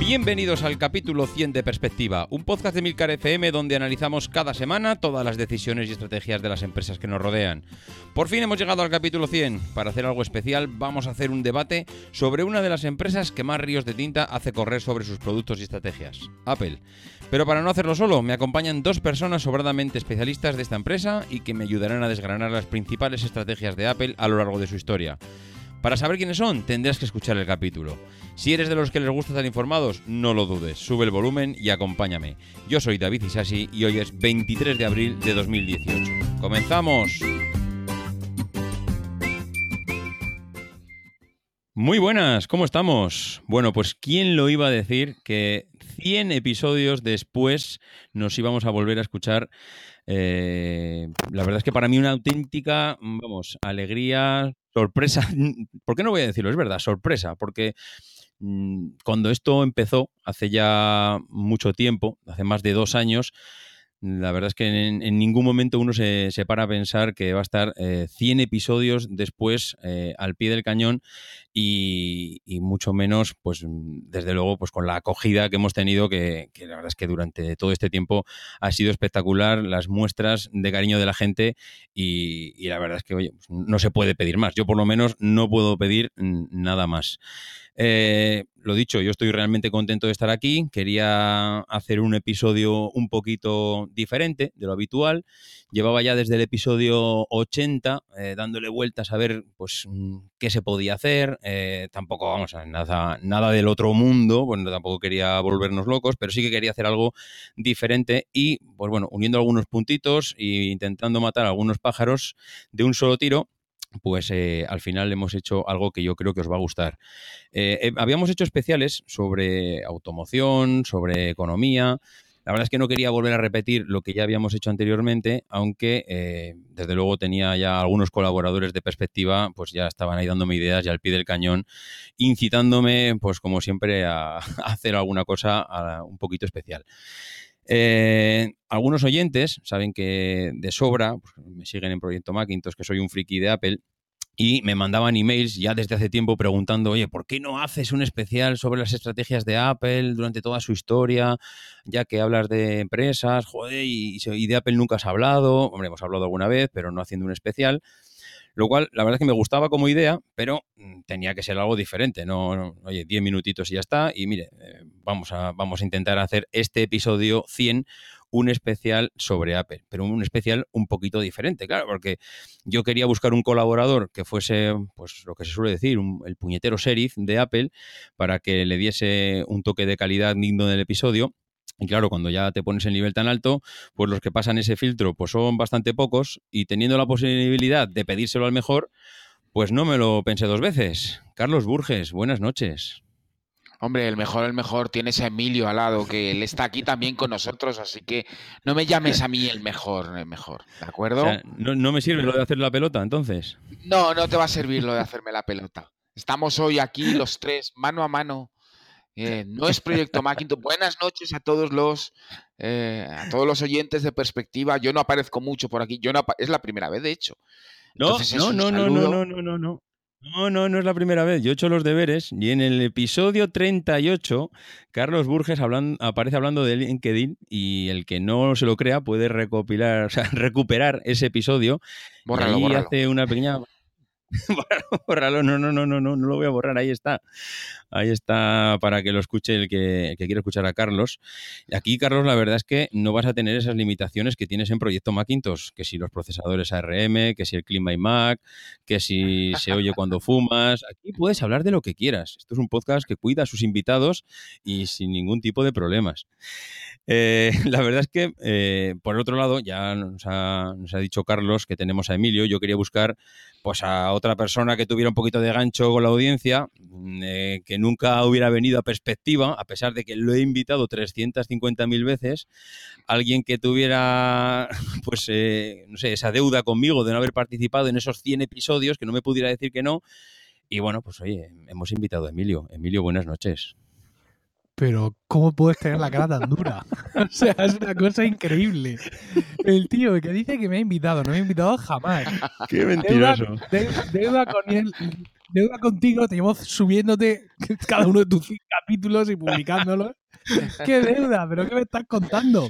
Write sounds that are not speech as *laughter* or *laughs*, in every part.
Bienvenidos al capítulo 100 de Perspectiva, un podcast de Milcar FM donde analizamos cada semana todas las decisiones y estrategias de las empresas que nos rodean. Por fin hemos llegado al capítulo 100. Para hacer algo especial vamos a hacer un debate sobre una de las empresas que más ríos de tinta hace correr sobre sus productos y estrategias, Apple. Pero para no hacerlo solo, me acompañan dos personas sobradamente especialistas de esta empresa y que me ayudarán a desgranar las principales estrategias de Apple a lo largo de su historia. Para saber quiénes son, tendrás que escuchar el capítulo. Si eres de los que les gusta estar informados, no lo dudes, sube el volumen y acompáñame. Yo soy David Isasi y hoy es 23 de abril de 2018. ¡Comenzamos! Muy buenas, ¿cómo estamos? Bueno, pues ¿quién lo iba a decir que 100 episodios después nos íbamos a volver a escuchar eh, la verdad es que para mí una auténtica, vamos, alegría, sorpresa. *laughs* ¿Por qué no voy a decirlo? Es verdad, sorpresa, porque mm, cuando esto empezó, hace ya mucho tiempo, hace más de dos años, la verdad es que en, ningún momento uno se, para a pensar que va a estar 100 eh, episodios después eh, al pie del cañón y, mucho menos, pues desde luego, pues con la acogida que hemos tenido, que, la verdad es que durante todo este tiempo ha sido espectacular, las muestras de cariño de la gente y, la verdad es que, oye, pues no se puede pedir más. Yo por lo menos no puedo pedir nada más. Eh, lo dicho, yo estoy realmente contento de estar aquí. Quería hacer un episodio un poquito diferente de lo habitual. Llevaba ya desde el episodio 80 eh, dándole vueltas a ver pues, mm, qué se podía hacer. Eh, tampoco, vamos a nada, nada del otro mundo. Bueno, tampoco quería volvernos locos, pero sí que quería hacer algo diferente y, pues bueno, uniendo algunos puntitos e intentando matar a algunos pájaros de un solo tiro pues eh, al final hemos hecho algo que yo creo que os va a gustar. Eh, eh, habíamos hecho especiales sobre automoción, sobre economía. La verdad es que no quería volver a repetir lo que ya habíamos hecho anteriormente, aunque desde luego tenía ya algunos colaboradores de perspectiva, pues ya estaban ahí dándome ideas y al pie del cañón, incitándome, pues como siempre, a, *laughs* hacer alguna cosa un poquito especial. Eh, algunos oyentes saben que de sobra, pues, me siguen en Proyecto Macintosh, que soy un friki de Apple, y me mandaban emails ya desde hace tiempo preguntando, oye, ¿por qué no haces un especial sobre las estrategias de Apple durante toda su historia? Ya que hablas de empresas, joder, y, y de Apple nunca has hablado. Hombre, hemos hablado alguna vez, pero no haciendo un especial. Lo cual, la verdad es que me gustaba como idea, pero mm, tenía que ser algo diferente. No, oye, 10 minutitos y ya está. Y mire, eh, vamos, a, vamos a intentar hacer este episodio 100 un especial sobre Apple, pero un especial un poquito diferente, claro, porque yo quería buscar un colaborador que fuese, pues lo que se suele decir, el puñetero sheriff de Apple, para que le diese un toque de calidad digno del episodio y claro, cuando ya te pones el nivel tan alto, pues los que pasan ese filtro pues son bastante pocos y teniendo la posibilidad de pedírselo al mejor, pues no me lo pensé dos veces. Carlos Burges, buenas noches. Hombre, el mejor, el mejor, tienes a Emilio al lado, que él está aquí también con nosotros, así que no me llames a mí el mejor, el mejor, ¿de acuerdo? no, no me sirve lo de hacer la pelota, entonces. No, no te va a servir lo de hacerme la pelota. Estamos hoy aquí los tres, mano a mano, eh, no es Proyecto Macintosh. Buenas noches a todos los eh, a todos los oyentes de Perspectiva. Yo no aparezco mucho por aquí. Yo no es la primera vez, de hecho. No, no, no, no, no, no, no, no, no. No, no, no es la primera vez. Yo he hecho los deberes y en el episodio 38, Carlos Burges aparece hablando de LinkedIn y el que no se lo crea puede recopilar, *laughs* o sea, recuperar ese episodio. Bórralo, y hace una pequeña *laughs* Bórralo, no, no, no, no, no, no lo voy a borrar, ahí está. Ahí está para que lo escuche el que, quiere escuchar a Carlos. Aquí, Carlos, la verdad es que no vas a tener esas limitaciones que tienes en Proyecto Macintosh, que si los procesadores ARM, que si el clima iMac, que si se oye cuando fumas. Aquí puedes hablar de lo que quieras. Esto es un podcast que cuida a sus invitados y sin ningún tipo de problemas. Eh, *laughs* la verdad es que, eh, por otro lado, ya nos ha dicho Carlos que tenemos a Emilio. Yo quería buscar pues a otra persona que tuviera un poquito de gancho con la audiencia, mm, eh, que nunca hubiera venido a perspectiva, a pesar de que lo he invitado 350.000 veces, alguien que tuviera, *laughs* pues, eh, no sé, esa deuda conmigo de no haber participado en esos 100 episodios, que no me pudiera decir que no. Y bueno, pues oye, hemos invitado a Emilio. Emilio, buenas noches pero ¿cómo puedes tener la cara tan dura? *laughs* o sea, es una cosa increíble. El tío que dice que me ha invitado, no me ha invitado jamás. Qué mentiroso. Deuda, con él deuda contigo, te llevo subiéndote cada uno de tus capítulos y publicándolos. ¿Qué deuda? ¿Pero qué me estás contando?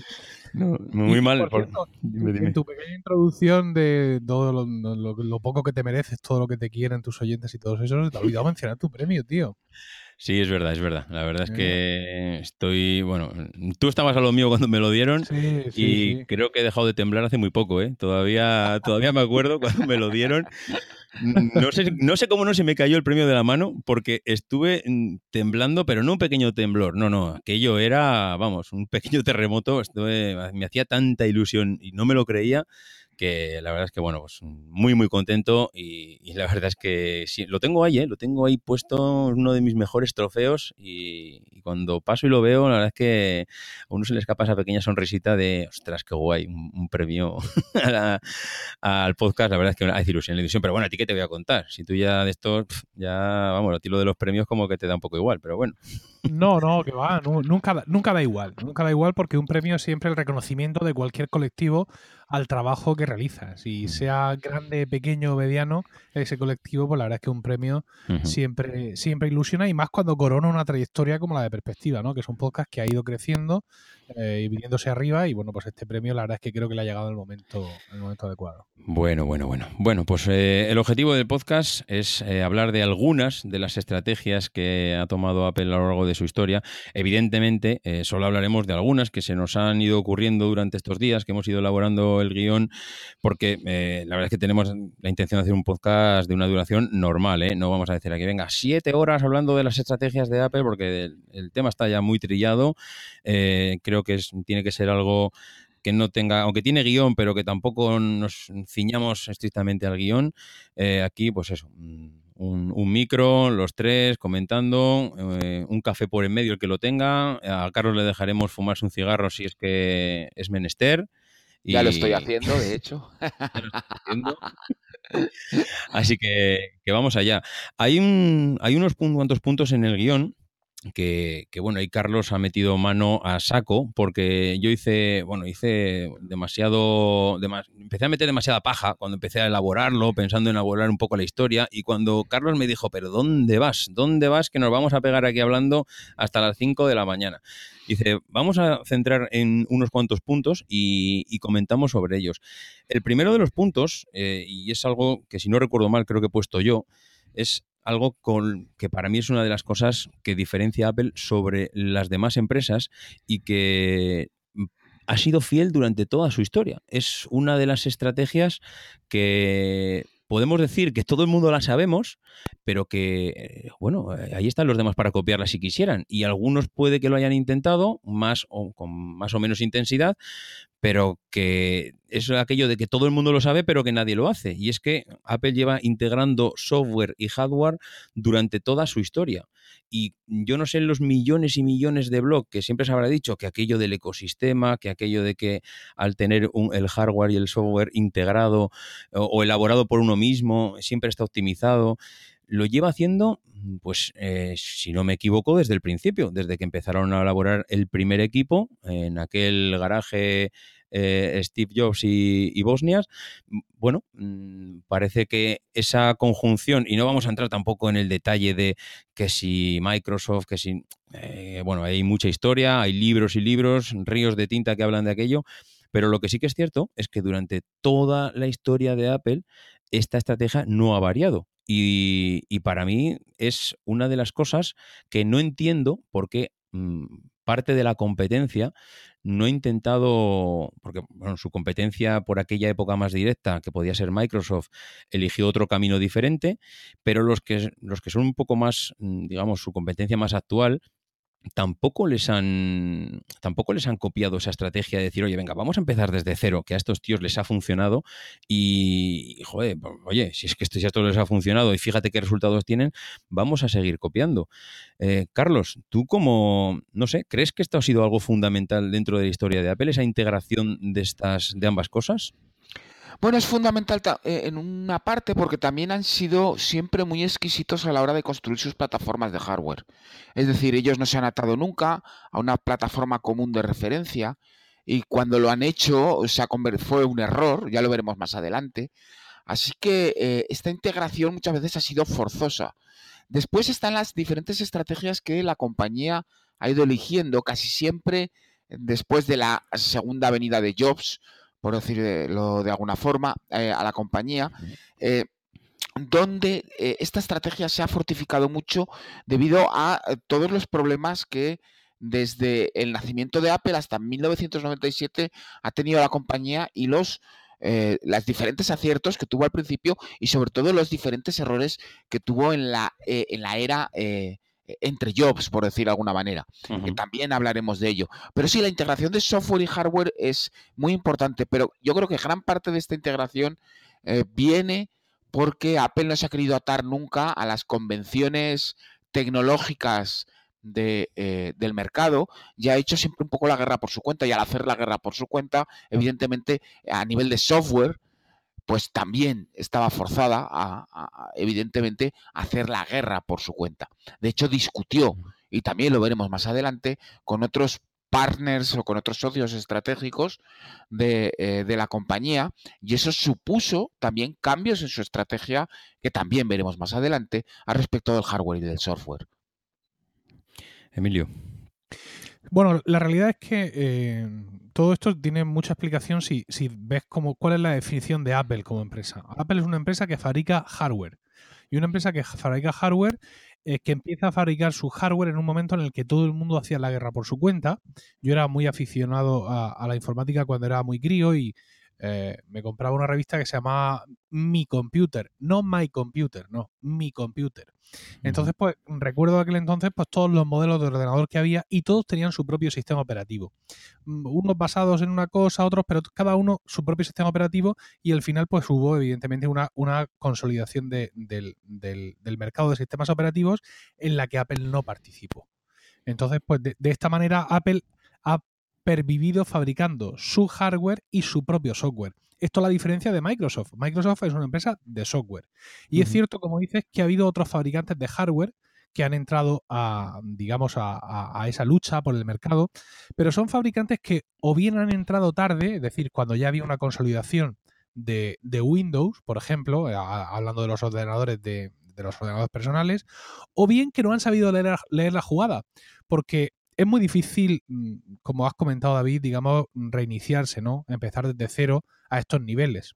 muy mal. Por En tu pequeña introducción de todo lo, poco que te mereces, todo lo que te quieren tus oyentes y todos esos, te ha olvidado mencionar tu premio, tío. Sí, es verdad, es verdad. La verdad es que estoy, bueno, tú estabas a lo mío cuando me lo dieron y creo que he dejado de temblar hace muy poco, ¿eh? Todavía, todavía me acuerdo cuando me lo dieron. No sé, no sé cómo no se me cayó el premio de la mano porque estuve mm, temblando, pero no un pequeño temblor, no, no, aquello era, vamos, un pequeño terremoto, estuve, me hacía tanta ilusión y no me lo creía que la verdad es que, bueno, pues muy, muy contento y, la verdad es que sí, lo tengo ahí, ¿eh? lo tengo ahí puesto, uno de mis mejores trofeos y, cuando paso y lo veo, la verdad es que a uno se le escapa esa pequeña sonrisita de, ostras, qué guay, un, premio *laughs* al podcast, la verdad es que hace ilusión, la ilusión, pero bueno, a ti qué te voy a contar, si tú ya de esto, ya, vamos, a ti lo de los premios como que te da un poco igual, pero bueno. No, no, que va, nunca, nunca da igual, nunca da igual porque un premio es siempre el reconocimiento de cualquier colectivo al trabajo que realizas. Y sea grande, pequeño o mediano, ese colectivo, pues la verdad es que un premio siempre, siempre ilusiona y más cuando corona una trayectoria como la de Perspectiva, ¿no? Que es un podcast que ha ido creciendo eh, y viniéndose arriba y bueno, pues este premio la verdad es que creo que le ha llegado el momento, el momento adecuado. Bueno, bueno, bueno. Bueno, pues eh, el objetivo del podcast es eh, hablar de algunas de las estrategias que ha tomado Apple a lo largo de su historia. Evidentemente, solo hablaremos de algunas que se nos han ido ocurriendo durante estos días, que hemos ido elaborando el guion, porque la verdad es que tenemos la intención de hacer un podcast de una duración normal. No vamos a decir aquí, venga, siete horas hablando de las estrategias de Apple, porque el, el tema está ya muy trillado. creo que tiene que ser algo que no tenga, aunque tiene guion, pero que tampoco nos ciñamos estrictamente al guion. Eh, aquí, pues eso, mm, un, micro, los tres comentando, eh, un café por en medio el que lo tenga. A Carlos le dejaremos fumarse un cigarro si es que es menester. Ya lo estoy haciendo, de hecho. *laughs* Así que, que, vamos allá. Hay, un, hay unos cuantos puntos en el guion que, bueno, ahí Carlos ha metido mano a saco porque yo hice, bueno, hice demasiado, empecé a meter demasiada paja cuando empecé a elaborarlo, pensando en elaborar un poco la historia y cuando Carlos me dijo, pero ¿dónde vas? ¿Dónde vas que nos vamos a pegar aquí hablando hasta las 5 de la mañana? Dice, vamos a centrar en unos cuantos puntos y, comentamos sobre ellos. El primero de los puntos, eh, y es algo que si no recuerdo mal creo que he puesto yo, es algo con, que para mí es una de las cosas que diferencia Apple sobre las demás empresas y que ha sido fiel durante toda su historia. Es una de las estrategias que podemos decir que todo el mundo la sabemos, pero que, eh, bueno, eh, ahí están los demás para copiarla si quisieran. Y algunos puede que lo hayan intentado, más o con más o menos intensidad, pero que es aquello de que todo el mundo lo sabe, pero que nadie lo hace. Y es que Apple lleva integrando software y hardware durante toda su historia. Y yo no sé los millones y millones de blogs que siempre se habrá dicho que aquello del ecosistema, que aquello de que al tener el hardware y el software integrado o, elaborado por uno mismo, siempre está optimizado lo lleva haciendo, pues, eh, si no me equivoco, desde el principio, desde que empezaron a elaborar el primer equipo en aquel garaje eh, Steve Jobs y, Bosnias, bueno, mm, parece que esa conjunción, y no vamos a entrar tampoco en el detalle de que si Microsoft, que si, eh, bueno, hay mucha historia, hay libros y libros, ríos de tinta que hablan de aquello, pero lo que sí que es cierto es que durante toda la historia de Apple, esta estrategia no ha variado. Y, y, para mí es una de las cosas que no entiendo por qué mm, parte de la competencia no he intentado, porque su competencia por aquella época más directa, que podía ser Microsoft, eligió otro camino diferente, pero los que, los que son un poco más, mm, digamos, su competencia más actual, tampoco les han tampoco les han copiado esa estrategia de decir, oye, venga, vamos a empezar desde cero, que a estos tíos les ha funcionado y, joder, oye, si es que esto, ya esto les ha funcionado y fíjate qué resultados tienen, vamos a seguir copiando. Eh, Carlos, tú como, no sé, ¿crees que esto ha sido algo fundamental dentro de la historia de Apple, esa integración de estas, de ambas cosas? Bueno, es fundamental eh, en una parte porque también han sido siempre muy exquisitos a la hora de construir sus plataformas de hardware. Es decir, ellos no se han atado nunca a una plataforma común de referencia y cuando lo han hecho se ha fue un error, ya lo veremos más adelante. Así que eh, esta integración muchas veces ha sido forzosa. Después están las diferentes estrategias que la compañía ha ido eligiendo, casi siempre después de la segunda venida de Jobs, por decirlo de alguna forma, eh, a la compañía, eh, donde eh, esta estrategia se ha fortificado mucho debido a todos los problemas que desde el nacimiento de Apple hasta 1997 ha tenido la compañía y los los diferentes aciertos que tuvo al principio y sobre todo los diferentes errores que tuvo en la, en la era entre jobs, por decir de alguna manera, que también hablaremos de ello. Pero sí, la integración de software y hardware es muy importante, pero yo creo que gran parte de esta integración eh, viene porque Apple no se ha querido atar nunca a las convenciones tecnológicas de, eh, del mercado y ha hecho siempre un poco la guerra por su cuenta y al hacer la guerra por su cuenta, evidentemente a nivel de software, pues también estaba forzada a, evidentemente, hacer la guerra por su cuenta. De hecho, discutió, y también lo veremos más adelante, con otros partners o con otros socios estratégicos de, eh, de, la compañía y eso supuso también cambios en su estrategia que también veremos más adelante a respecto del hardware y del software. Emilio. Bueno, la realidad es que eh, todo esto tiene mucha explicación si, si ves como, cuál es la definición de Apple como empresa. Apple es una empresa que fabrica hardware. Y una empresa que fabrica hardware eh, que empieza a fabricar su hardware en un momento en el que todo el mundo hacía la guerra por su cuenta. Yo era muy aficionado a, la informática cuando era muy crío y eh, me compraba una revista que se llamaba Mi Computer, no My Computer, no, Mi Computer. Entonces, pues recuerdo aquel entonces, pues todos los modelos de ordenador que había y todos tenían su propio sistema operativo. Mm, unos basados en una cosa, otros, pero cada uno su propio sistema operativo y al final pues hubo evidentemente una, una consolidación del, mercado de sistemas operativos en la que Apple no participó. Entonces, pues de, de esta manera Apple pervivido fabricando su hardware y su propio software. Esto es la diferencia de Microsoft. Microsoft es una empresa de software. Y es cierto, como dices, que ha habido otros fabricantes de hardware que han entrado a, digamos, a, esa lucha por el mercado, pero son fabricantes que o bien han entrado tarde, es decir, cuando ya había una consolidación de, Windows, por ejemplo, eh, hablando de los ordenadores de, los ordenadores personales, o bien que no han sabido leer, leer la jugada, porque es muy difícil, mm, como has comentado David, digamos, reiniciarse, ¿no? Empezar desde cero a estos niveles.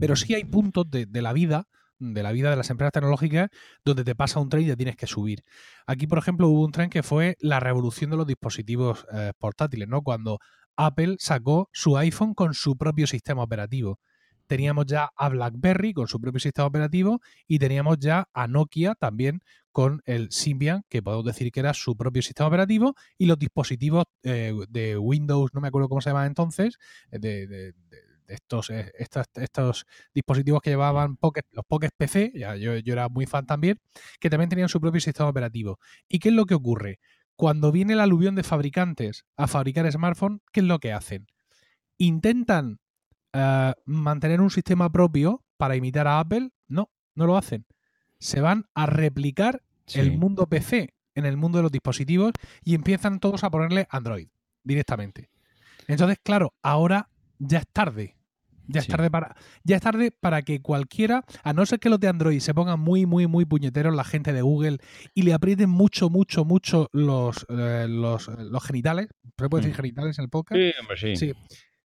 Pero sí hay puntos de, la vida, de la vida de las empresas tecnológicas, donde te pasa un tren y te tienes que subir. Aquí, por ejemplo, hubo un tren que fue la revolución de los dispositivos eh, portátiles, ¿no? Cuando Apple sacó su iPhone con su propio sistema operativo teníamos ya a BlackBerry con su propio sistema operativo y teníamos ya a Nokia también con el Symbian, que podemos decir que era su propio sistema operativo, y los dispositivos eh, de Windows, no me acuerdo cómo se llamaban entonces, eh, de, estos, eh, estos, dispositivos que llevaban los Pocket PC, ya, yo, era muy fan también, que también tenían su propio sistema operativo. ¿Y qué es lo que ocurre? Cuando viene el aluvión de fabricantes a fabricar smartphones, ¿qué es lo que hacen? Intentan mantener un sistema propio para imitar a Apple, no, no lo hacen. Se van a replicar el mundo PC en el mundo de los dispositivos y empiezan todos a ponerle Android directamente. Entonces, claro, ahora ya es tarde. Ya es, tarde para, ya es tarde para que cualquiera, a no ser que los de Android se pongan muy, muy, muy puñeteros la gente de Google y le aprieten mucho, mucho, mucho los, eh, los, los, genitales. ¿Se puede decir mm. genitales en el podcast? Sí, hombre, sí. sí.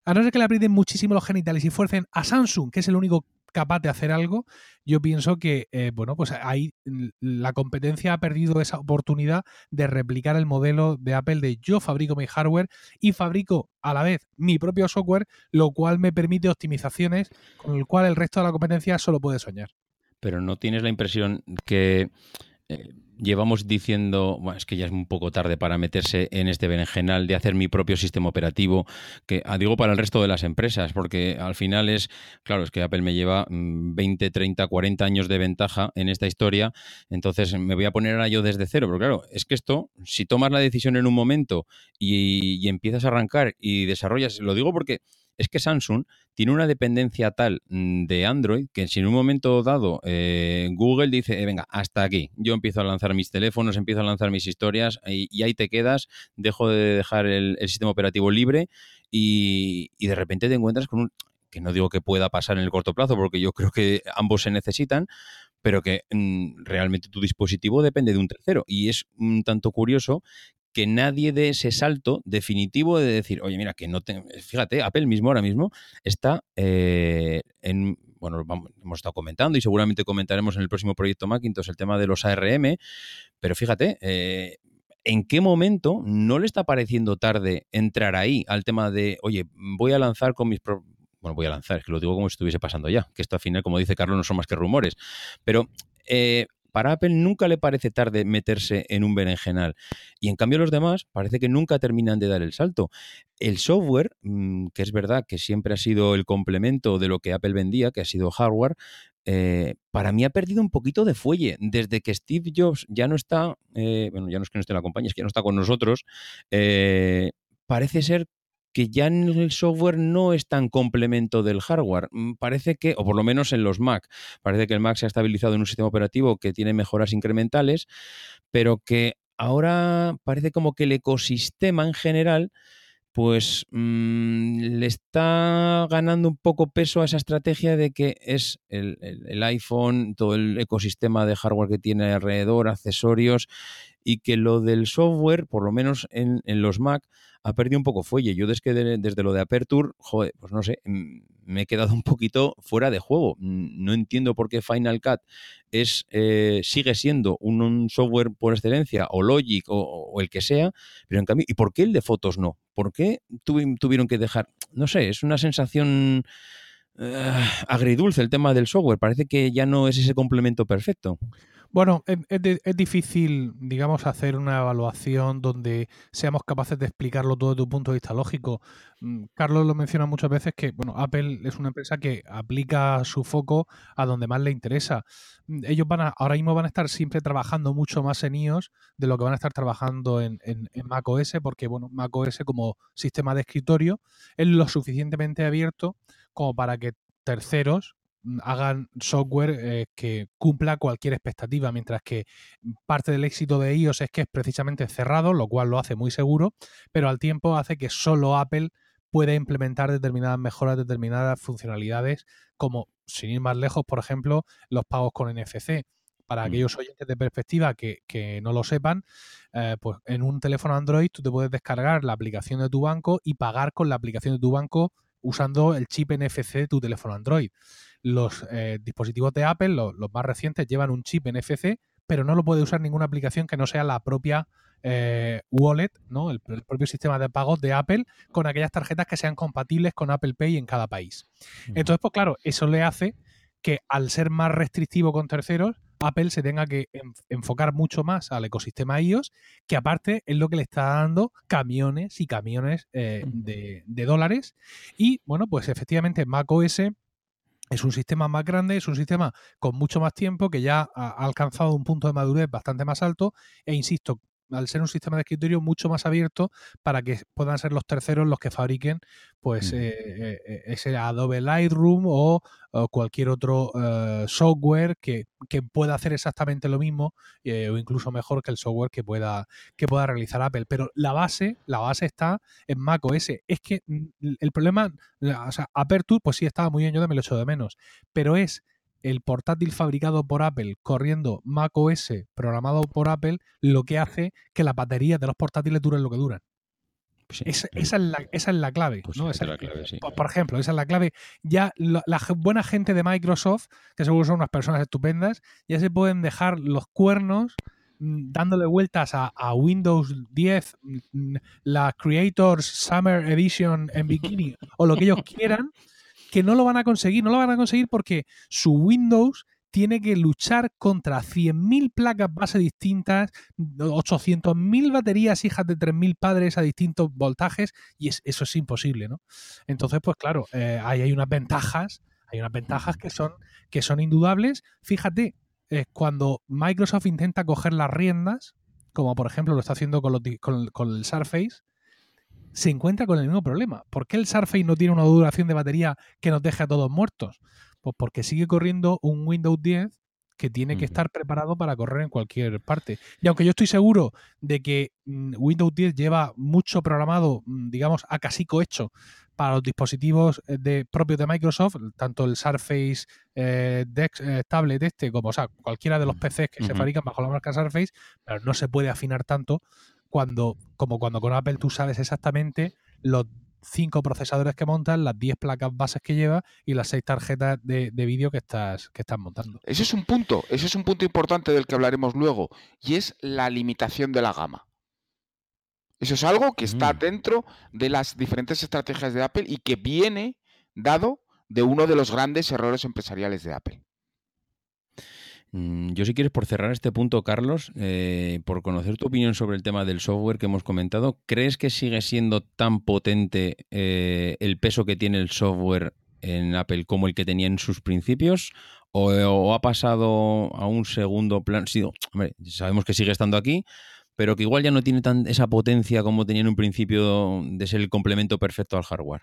A no ser que le aprieten muchísimo los genitales y fuercen a Samsung, que es el único capaz de hacer algo, yo pienso que, eh, bueno, pues ahí la competencia ha perdido esa oportunidad de replicar el modelo de Apple de yo fabrico mi hardware y fabrico a la vez mi propio software, lo cual me permite optimizaciones con el cual el resto de la competencia solo puede soñar. Pero no tienes la impresión que eh, llevamos diciendo, bueno, es que ya es un poco tarde para meterse en este berenjenal de hacer mi propio sistema operativo, que ah, digo para el resto de las empresas, porque al final es, claro, es que Apple me lleva 20, 30, 40 años de ventaja en esta historia, entonces me voy a poner ahora yo desde cero, pero claro, es que esto, si tomas la decisión en un momento y, y empiezas a arrancar y desarrollas, lo digo porque es que Samsung tiene una dependencia tal mm, de Android que si en un momento dado eh, Google dice, eh, venga, hasta aquí, yo empiezo a lanzar mis teléfonos, empiezo a lanzar mis historias y, ahí te quedas, dejo de dejar el, sistema operativo libre y, de repente te encuentras con un que no digo que pueda pasar en el corto plazo, porque yo creo que ambos se necesitan, pero que mm, realmente tu dispositivo depende de un tercero. Y es un tanto curioso que nadie dé ese salto definitivo de decir, oye, mira, que no te... Fíjate, Apple mismo ahora mismo está eh, en... Bueno, hemos estado comentando y seguramente comentaremos en el próximo proyecto Macintosh el tema de los ARM, pero fíjate, eh, ¿en qué momento no le está pareciendo tarde entrar ahí al tema de, oye, voy a lanzar con mis... bueno, voy a lanzar, es que lo digo como si estuviese pasando ya, que esto al final, como dice Carlos, no son más que rumores, pero eh, para Apple nunca le parece tarde meterse en un berenjenal. Y en cambio los demás parece que nunca terminan de dar el salto. El software, mm, que es verdad que siempre ha sido el complemento de lo que Apple vendía, que ha sido hardware, eh, para mí ha perdido un poquito de fuelle. Desde que Steve Jobs ya no está, eh, bueno, ya no es que no esté en la compañía, es que no está con nosotros, eh, parece ser que ya en el software no es tan complemento del hardware. Mm, parece que, o por lo menos en los Mac, parece que el Mac se ha estabilizado en un sistema operativo que tiene mejoras incrementales, pero que ahora parece como que el ecosistema en general pues mm, le está ganando un poco peso a esa estrategia de que es el, iPhone, todo el ecosistema de hardware que tiene alrededor, accesorios, y que lo del software, por lo menos en, los Mac, ha perdido un poco fuelle. Yo desde, desde lo de Aperture, joder, pues no sé, me he quedado un poquito fuera de juego. No entiendo por qué Final Cut es, eh, sigue siendo un, software por excelencia, o Logic, o, el que sea, pero en cambio, ¿y por qué el de fotos no? ¿Por qué tuvieron que dejar? No sé, es una sensación... Eh, agridulce el tema del software. Parece que ya no es ese complemento perfecto. Bueno, es, difícil, digamos, hacer una evaluación donde seamos capaces de explicarlo todo desde un punto de vista lógico. Mm, Carlos lo menciona muchas veces que, bueno, Apple es una empresa que aplica su foco a donde más le interesa. Mm, ellos van a, ahora mismo van a estar siempre trabajando mucho más en iOS de lo que van a estar trabajando en, en, en macOS, porque, bueno, macOS como sistema de escritorio es lo suficientemente abierto como para que terceros hagan software eh, que cumpla cualquier expectativa, mientras que parte del éxito de iOS es que es precisamente cerrado, lo cual lo hace muy seguro, pero al tiempo hace que solo Apple puede implementar determinadas mejoras, determinadas funcionalidades, como, sin ir más lejos, por ejemplo, los pagos con NFC. Para mm. aquellos oyentes de perspectiva que, no lo sepan, eh, pues en un teléfono Android tú te puedes descargar la aplicación de tu banco y pagar con la aplicación de tu banco usando el chip NFC de tu teléfono Android los eh, dispositivos de Apple, los, más recientes, llevan un chip NFC, pero no lo puede usar ninguna aplicación que no sea la propia eh, wallet, ¿no? El, propio sistema de pagos de Apple con aquellas tarjetas que sean compatibles con Apple Pay en cada país. Entonces, pues claro, eso le hace que al ser más restrictivo con terceros, Apple se tenga que enfocar mucho más al ecosistema iOS, que aparte es lo que le está dando camiones y camiones eh, de, de, dólares. Y bueno, pues efectivamente macOS es un sistema más grande, es un sistema con mucho más tiempo que ya ha alcanzado un punto de madurez bastante más alto e insisto, al ser un sistema de escritorio mucho más abierto para que puedan ser los terceros los que fabriquen pues eh, eh, eh, ese Adobe Lightroom o, cualquier otro software que, pueda hacer exactamente lo mismo o incluso mejor que el software que pueda que pueda realizar Apple. Pero la base la base está en Mac OS es que mm, el problema o sea Aperture pues sí estaba muy bien yo también lo echo de menos pero es el portátil fabricado por Apple corriendo Mac OS programado por Apple lo que hace que las baterías de los portátiles duren lo que duran. esa, es la, clave. por, ejemplo, esa es la clave. Ya la, buena gente de Microsoft, que seguro son unas personas estupendas, ya se pueden dejar los cuernos mm, dándole vueltas a, a Windows 10, mm, la Creators Summer Edition en bikini *laughs* o lo que ellos quieran, que no lo van a conseguir. No lo van a conseguir porque su Windows tiene que luchar contra 100.000 placas base distintas, 800.000 baterías hijas de 3.000 padres a distintos voltajes y eso es imposible, ¿no? Entonces, pues claro, eh, hay unas ventajas, hay unas ventajas que son, que son indudables. Fíjate, eh, cuando Microsoft intenta coger las riendas, como por ejemplo lo está haciendo con, con el Surface, se encuentra con el mismo problema. ¿Por qué el Surface no tiene una duración de batería que nos deje a todos muertos? Pues porque sigue corriendo un Windows 10 que tiene que estar preparado para correr en cualquier parte. Y aunque yo estoy seguro de que mm, Windows 10 lleva mucho programado, mm, digamos, a casico hecho para los dispositivos eh, de, propios de Microsoft, tanto el Surface eh, eh, tablet este como o sea, cualquiera de los PCs que se fabrican bajo la marca Surface, pero no se puede afinar tanto cuando, como cuando con Apple tú sabes exactamente los cinco procesadores que montas, las 10 placas bases que lleva y las seis tarjetas de, vídeo que estás, que estás montando. Ese es un punto, ese es un punto importante del que hablaremos luego, y es la limitación de la gama. Eso es algo que está mm. dentro de las diferentes estrategias de Apple y que viene dado de uno de los grandes errores empresariales de Apple. Mm, yo si quieres, por cerrar este punto, Carlos, eh, por conocer tu opinión sobre el tema del software que hemos comentado, ¿crees que sigue siendo tan potente eh, el peso que tiene el software en Apple como el que tenía en sus principios? ¿O, ha pasado a un segundo plan? sabemos que sigue estando aquí, pero que igual ya no tiene tan, esa potencia como tenía en un principio de ser el complemento perfecto al hardware.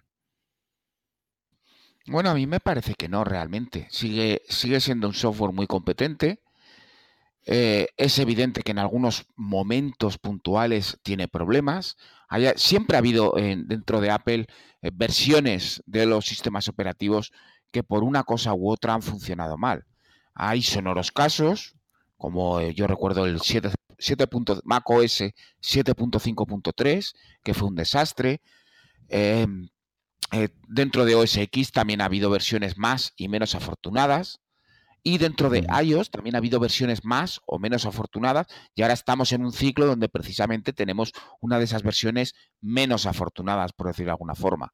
Bueno, a mí me parece que no realmente. Sigue, sigue siendo un software muy competente. Eh, es evidente que en algunos momentos puntuales tiene problemas. siempre ha habido dentro de Apple eh, versiones de los sistemas operativos que por una cosa u otra han funcionado mal. Hay sonoros casos, como eh, yo recuerdo el 7, 7. Mac OS 7.5.3, que fue un desastre. Eh, dentro de OS X también ha habido versiones más y menos afortunadas. Y dentro de iOS también ha habido versiones más o menos afortunadas. Y ahora estamos en un ciclo donde precisamente tenemos una de esas versiones menos afortunadas, por decirlo de alguna forma.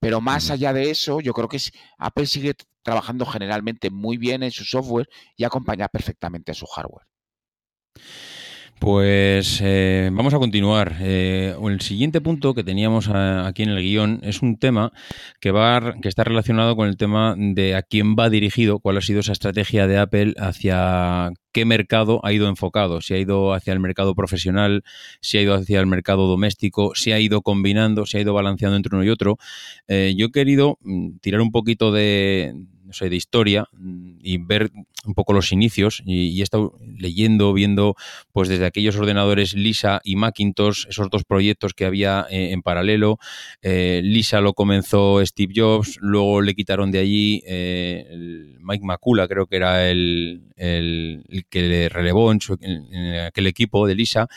Pero más allá de eso, yo creo que Apple sigue trabajando generalmente muy bien en su software y acompaña perfectamente a su hardware. Pues eh, vamos a continuar. Eh, el siguiente punto que teníamos aquí en el guion es un tema que, va, que está relacionado con el tema de a quién va dirigido, cuál ha sido esa estrategia de Apple hacia qué mercado ha ido enfocado, si ha ido hacia el mercado profesional, si ha ido hacia el mercado doméstico, si ha ido combinando, si ha ido balanceando entre uno y otro. Eh, yo he querido mm, tirar un poquito de, no sé, de historia y ver un poco los inicios y, he estado leyendo, viendo pues desde aquellos ordenadores Lisa y Macintosh, esos dos proyectos que había eh, en paralelo. Eh, Lisa lo comenzó Steve Jobs, luego le quitaron de allí eh, Mike Macula, creo que era el, que le relevó en, en, aquel equipo de Lisa,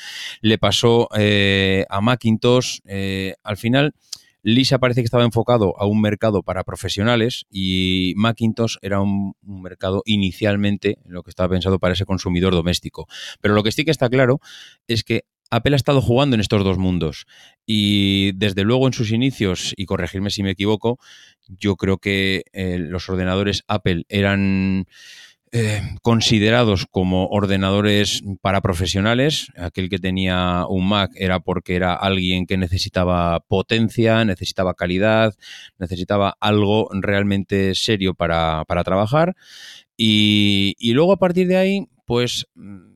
le pasó a Macintosh. al final Lisa parece que estaba enfocado a un mercado para profesionales y Macintosh era un, mercado inicialmente lo que estaba pensado para ese consumidor doméstico. Pero lo que sí que está claro es que Apple ha estado jugando en estos dos mundos y desde luego en sus inicios, y corregirme si me equivoco, yo creo que eh, los ordenadores Apple eran eh, considerados como ordenadores para profesionales. Aquel que tenía un Mac era porque era alguien que necesitaba potencia, necesitaba calidad, necesitaba algo realmente serio para, trabajar. Y, luego a partir de ahí, pues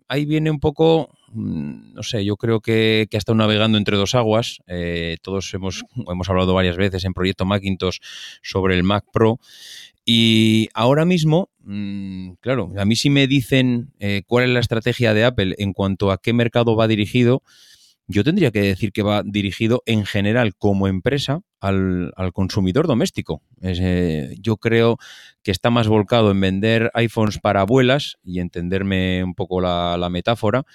ahí viene un poco, mm, no sé, yo creo que, que ha estado navegando entre dos aguas. Eh, todos hemos, hemos hablado varias veces en Proyecto Macintosh sobre el Mac Pro. Y ahora mismo, mm, claro, a mí si me dicen eh, cuál es la estrategia de Apple en cuanto a qué mercado va dirigido, yo tendría que decir que va dirigido en general como empresa al, consumidor doméstico. Eh, yo creo que está más volcado en vender iPhones para abuelas y entenderme un poco la, metáfora,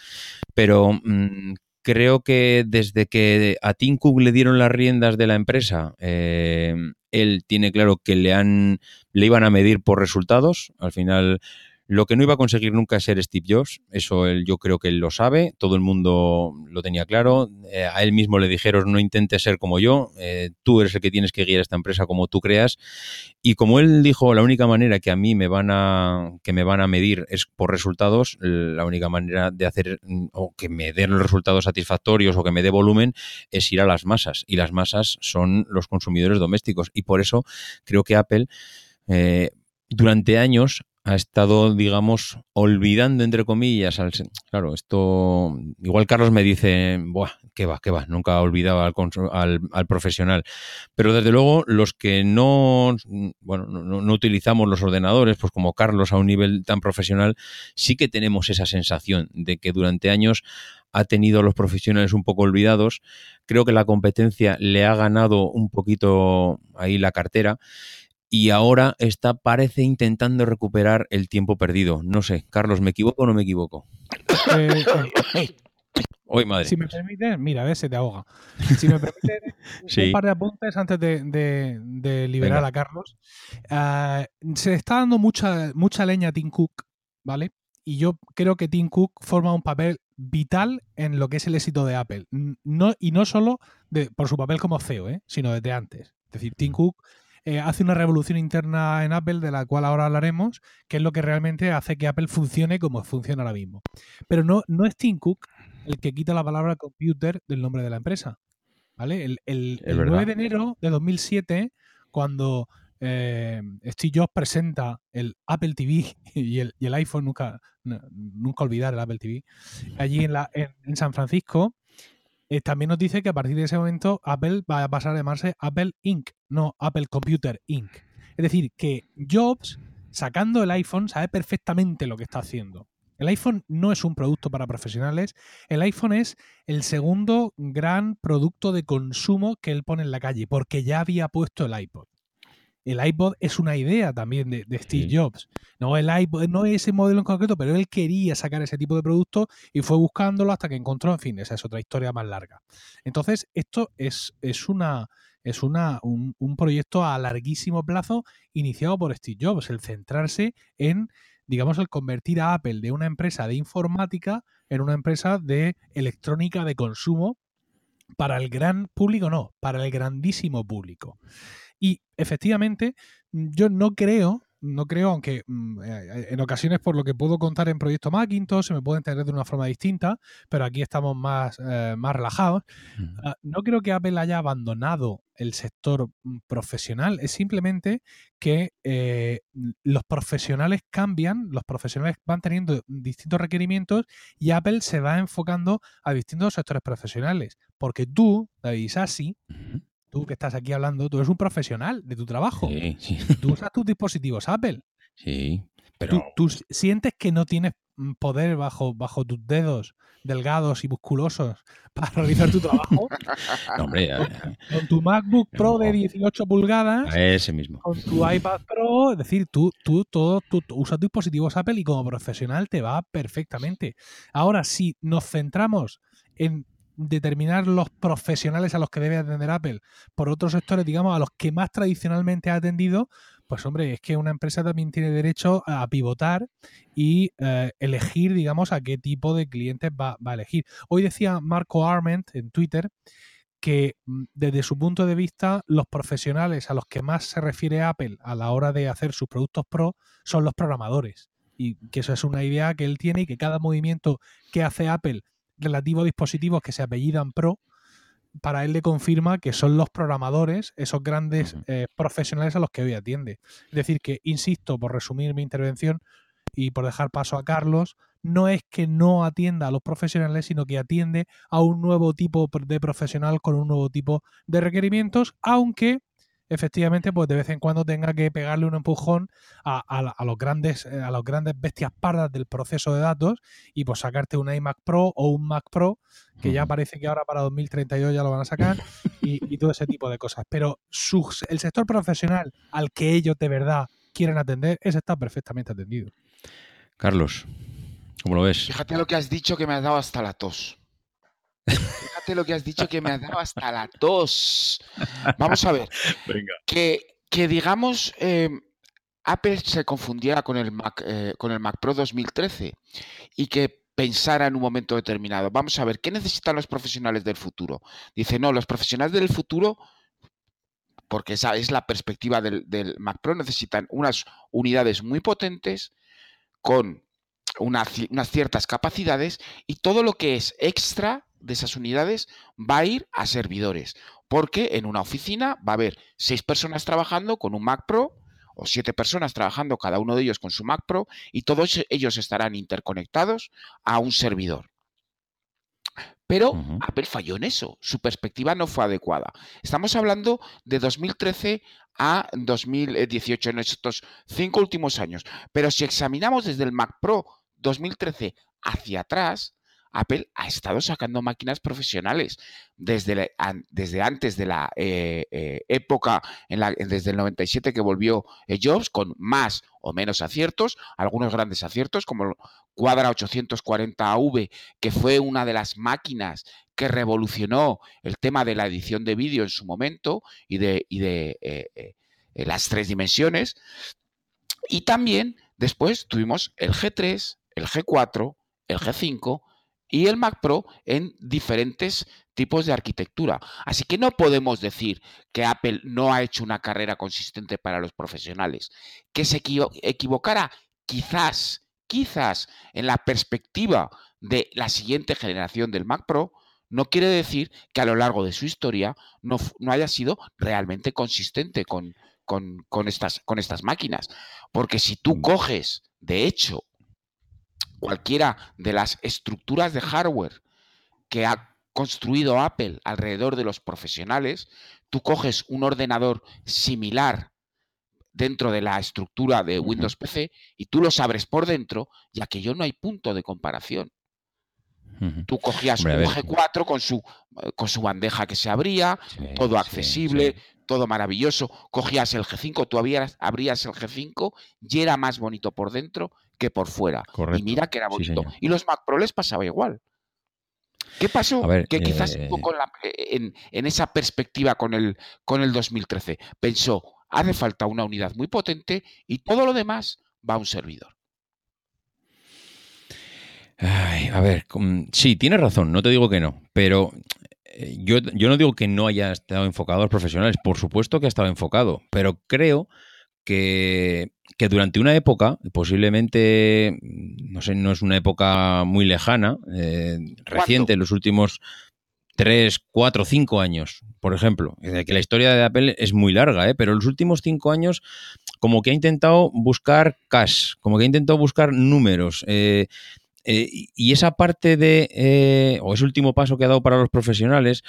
pero mm, creo que desde que a Tim Cook le dieron las riendas de la empresa, eh, él tiene claro que le han le iban a medir por resultados. Al final lo que no iba a conseguir nunca es ser Steve Jobs, eso él, yo creo que él lo sabe, todo el mundo lo tenía claro. Eh, a él mismo le dijeron, no intentes ser como yo, eh, tú eres el que tienes que guiar esta empresa como tú creas. Y como él dijo, la única manera que a mí me van a, que me van a medir es por resultados, la única manera de hacer o que me den los resultados satisfactorios o que me dé volumen es ir a las masas. Y las masas son los consumidores domésticos. Y por eso creo que Apple... Eh, durante años ha estado, digamos, olvidando, entre comillas, al, claro, esto, igual Carlos me dice, Buah, qué va, qué va, nunca ha olvidado al, al, profesional, pero desde luego los que no, bueno, no, no, utilizamos los ordenadores, pues como Carlos a un nivel tan profesional, sí que tenemos esa sensación de que durante años ha tenido a los profesionales un poco olvidados, creo que la competencia le ha ganado un poquito ahí la cartera y ahora está, parece, intentando recuperar el tiempo perdido. No sé, Carlos, ¿me equivoco o no me equivoco? Eh, eh, Hoy, madre. Si me permite, mira, a ver, se te ahoga. Si me permite, *laughs* un par de apuntes antes de, liberar a Carlos. Ah, se está dando mucha, mucha leña a Tim Cook, ¿vale? Y yo creo que Tim Cook forma un papel vital en lo que es el éxito de Apple. No, y no solo de, por su papel como CEO, ¿eh? sino desde antes. Es decir, Tim Cook eh, hace una revolución interna en Apple, de la cual ahora hablaremos, que es lo que realmente hace que Apple funcione como funciona ahora mismo. Pero no, no es Tim Cook el que quita la palabra computer del nombre de la empresa. ¿Vale? El, el, 9 de enero de 2007, cuando eh, Steve Jobs presenta el Apple TV *laughs* y el, y el iPhone, nunca, nunca olvidar el Apple TV, allí en, la, en San Francisco, eh, también nos dice que a partir de ese momento Apple va a pasar a llamarse Apple Inc., no Apple Computer Inc. Es decir, que Jobs, sacando el iPhone, sabe perfectamente lo que está haciendo. El iPhone no es un producto para profesionales, el iPhone es el segundo gran producto de consumo que él pone en la calle, porque ya había puesto el iPod el iPod es una idea también de, Steve Jobs. No el iPod, no ese modelo en concreto, pero él quería sacar ese tipo de producto y fue buscándolo hasta que encontró, en fin, esa es otra historia más larga. Entonces, esto es, es una es una, un, proyecto a larguísimo plazo iniciado por Steve Jobs, el centrarse en, digamos, el convertir a Apple de una empresa de informática en una empresa de electrónica de consumo para el gran público, no, para el grandísimo público. Y efectivamente, yo no creo, no creo, aunque mm, eh, en ocasiones por lo que puedo contar en Proyecto Macintosh se me puede entender de una forma distinta, pero aquí estamos más, eh, más relajados. Ah, no creo que Apple haya abandonado el sector mm, profesional, es simplemente que eh, los profesionales cambian, los profesionales van teniendo distintos requerimientos y Apple se va enfocando a distintos sectores profesionales. Porque tú, David Sassi, tú que estás aquí hablando, tú eres un profesional de tu trabajo. Sí, sí. Tú usas tus dispositivos Apple. Sí, pero... ¿Tú, sientes que no tienes mm, poder bajo, bajo tus dedos delgados y musculosos *laughs* para realizar tu trabajo? *laughs* no, hombre, con tu MacBook Pro de 18 pulgadas. ese mismo. Con tu iPad Pro. Es decir, tú, tú, todo, tú, usas dispositivos Apple y como profesional te va perfectamente. Ahora, si nos centramos en determinar los profesionales a los que debe atender Apple por otros sectores, digamos, a los que más tradicionalmente ha atendido, pues hombre, es que una empresa también tiene derecho a pivotar y eh, elegir, digamos, a qué tipo de clientes va, a elegir. Hoy decía Marco Arment en Twitter que mm, desde su punto de vista los profesionales a los que más se refiere Apple a la hora de hacer sus productos pro son los programadores. Y que eso es una idea que él tiene y que cada movimiento que hace Apple relativo a dispositivos que se apellidan Pro, para él le confirma que son los programadores, esos grandes eh, profesionales a los que hoy atiende. Es decir, que, insisto, por resumir mi intervención y por dejar paso a Carlos, no es que no atienda a los profesionales, sino que atiende a un nuevo tipo de profesional con un nuevo tipo de requerimientos, aunque efectivamente, pues de vez en cuando tenga que pegarle un empujón a, los grandes, eh, a los grandes bestias pardas del proceso de datos y pues sacarte un iMac Pro o un Mac Pro, que ya parece que ahora para 2032 ya lo van a sacar, y, todo ese tipo de cosas. Pero el sector profesional al que ellos de verdad quieren atender, ese está perfectamente atendido. Carlos, ¿cómo lo ves? Fíjate lo que has dicho que me has dado hasta la tos. Fíjate lo que has dicho que me ha dado hasta la tos. Vamos a ver. *laughs* Que, que digamos, em, Apple se confundiera con el, Mac, eh, con el Mac Pro 2013 y que pensara en un momento determinado. Vamos a ver, ¿qué necesitan los profesionales del futuro? Dice, no, los profesionales del futuro, porque esa es la perspectiva del, del Mac Pro, necesitan unas unidades muy potentes con unas ciertas capacidades y todo lo que es extra de esas unidades va a ir a servidores, porque en una oficina va a haber seis personas trabajando con un Mac Pro o siete personas trabajando cada uno de ellos con su Mac Pro y todos ellos estarán interconectados a un servidor. Pero Apple falló en eso, su perspectiva no fue adecuada. Estamos hablando de 2013 a 2018, en estos cinco últimos años. Pero si examinamos desde el Mac Pro 2013 hacia atrás, Apple ha estado sacando máquinas profesionales desde, desde antes de la eh, eh, época, en la, desde el 97 que volvió eh, Jobs, con más o menos aciertos, algunos grandes aciertos, como el Quadra 840V, que fue una de las máquinas que revolucionó el tema de la edición de vídeo en su momento y de, y de las tres dimensiones. Y también después tuvimos el G3, el G4, el G5 y el Mac Pro en diferentes tipos de arquitectura. Así que no podemos decir que Apple no ha hecho una carrera consistente para los profesionales. Que se equivocara quizás, quizás en la perspectiva de la siguiente generación del Mac Pro, no quiere decir que a lo largo de su historia no, haya sido realmente consistente con, con, estas, con estas máquinas. Porque si tú mm. coges, de hecho, cualquiera de las estructuras de hardware que ha construido Apple alrededor de los profesionales, tú coges un ordenador similar dentro de la estructura de Windows PC y tú lo abres por dentro, ya que yo no hay punto de comparación. Tú cogías un G4 con su, con su bandeja que se abría, todo accesible, todo maravilloso. Cogías el G5, tú abrías, abrías el G5 y era más bonito por dentro que por fuera. Y mira que era bonito. y los Mac Pro les pasaba igual. ¿Qué pasó? que quizás eh, en, en, esa perspectiva con el, con el 2013 pensó, hace falta una unidad muy potente y todo lo demás va a un servidor. a ver, sí, tienes razón, no te digo que no, pero eh, yo, yo no digo que no haya estado enfocado a los profesionales, por supuesto que ha estado enfocado, pero creo que, durante una época, posiblemente, no sé, no es una época muy lejana, eh, reciente, en los últimos tres, cuatro, cinco años, por ejemplo, que la historia de Apple es muy larga, ¿eh? pero en los últimos cinco años como que ha intentado buscar cash, como que ha intentado buscar números. Eh, y esa parte de, o ese último paso que ha dado para los profesionales,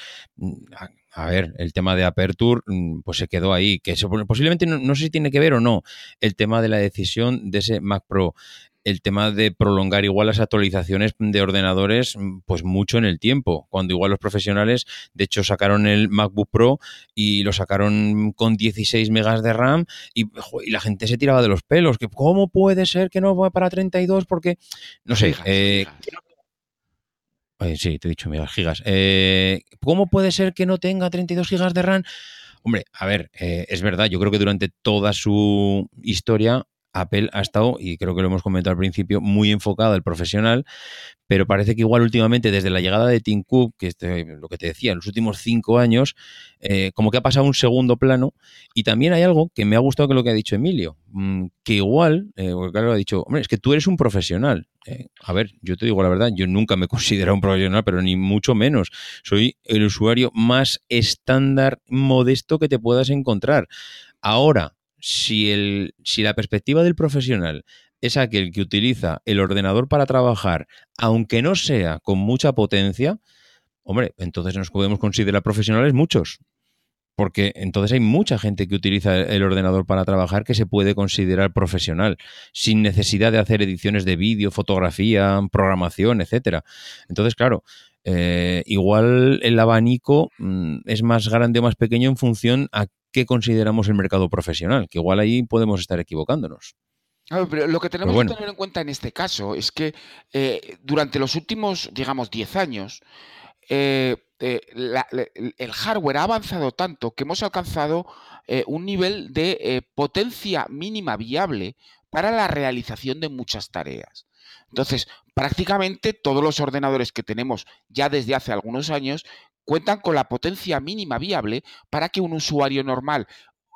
a ver, el tema de Aperture, mm, pues se quedó ahí, que posiblemente no, sé si tiene que ver o no el tema de la decisión de ese Mac Pro, el tema de prolongar igual las actualizaciones de ordenadores, mm, pues mucho en el tiempo, cuando igual los profesionales, de hecho, sacaron el MacBook Pro y lo sacaron con 16 megas de RAM y, la gente se tiraba de los pelos, que cómo puede ser que no va para 32 porque, no sé, eh, sí, te he dicho megas gigas. Eh, ¿Cómo puede ser que no tenga 32 gigas de RAM? Hombre, a ver, eh, es verdad, yo creo que durante toda su historia Apple ha estado, y creo que lo hemos comentado al principio, muy enfocado al profesional, pero parece que igual últimamente, desde la llegada de Tim Cook, que es lo que te decía, en los últimos cinco años, eh, como que ha pasado un segundo plano. Y también hay algo que me ha gustado que lo que ha dicho Emilio, mm, que igual, eh, porque claro, ha dicho, hombre, es que tú eres un profesional. Eh, a ver, yo te digo la verdad, yo nunca me *laughs* considero un profesional, pero ni mucho menos. Soy el usuario más estándar, modesto que te puedas encontrar. Ahora, si, el, si la perspectiva del profesional es aquel que utiliza el ordenador para trabajar, aunque no sea con mucha potencia, hombre, entonces nos podemos considerar profesionales muchos. Porque entonces hay mucha gente que utiliza el ordenador para trabajar que se puede considerar profesional, sin necesidad de hacer ediciones de vídeo, fotografía, programación, etcétera. Entonces, claro, eh, igual el abanico mm, es más grande o más pequeño en función a qué consideramos el mercado profesional, que igual ahí podemos estar equivocándonos. lo que tenemos que tener en cuenta en este caso es que eh, durante los últimos, digamos, 10 años, eh, eh, el hardware ha avanzado tanto que hemos alcanzado un nivel de potencia mínima viable para la realización de muchas tareas. Entonces, prácticamente todos los ordenadores que tenemos ya desde hace algunos años cuentan con la potencia mínima viable para que un usuario normal,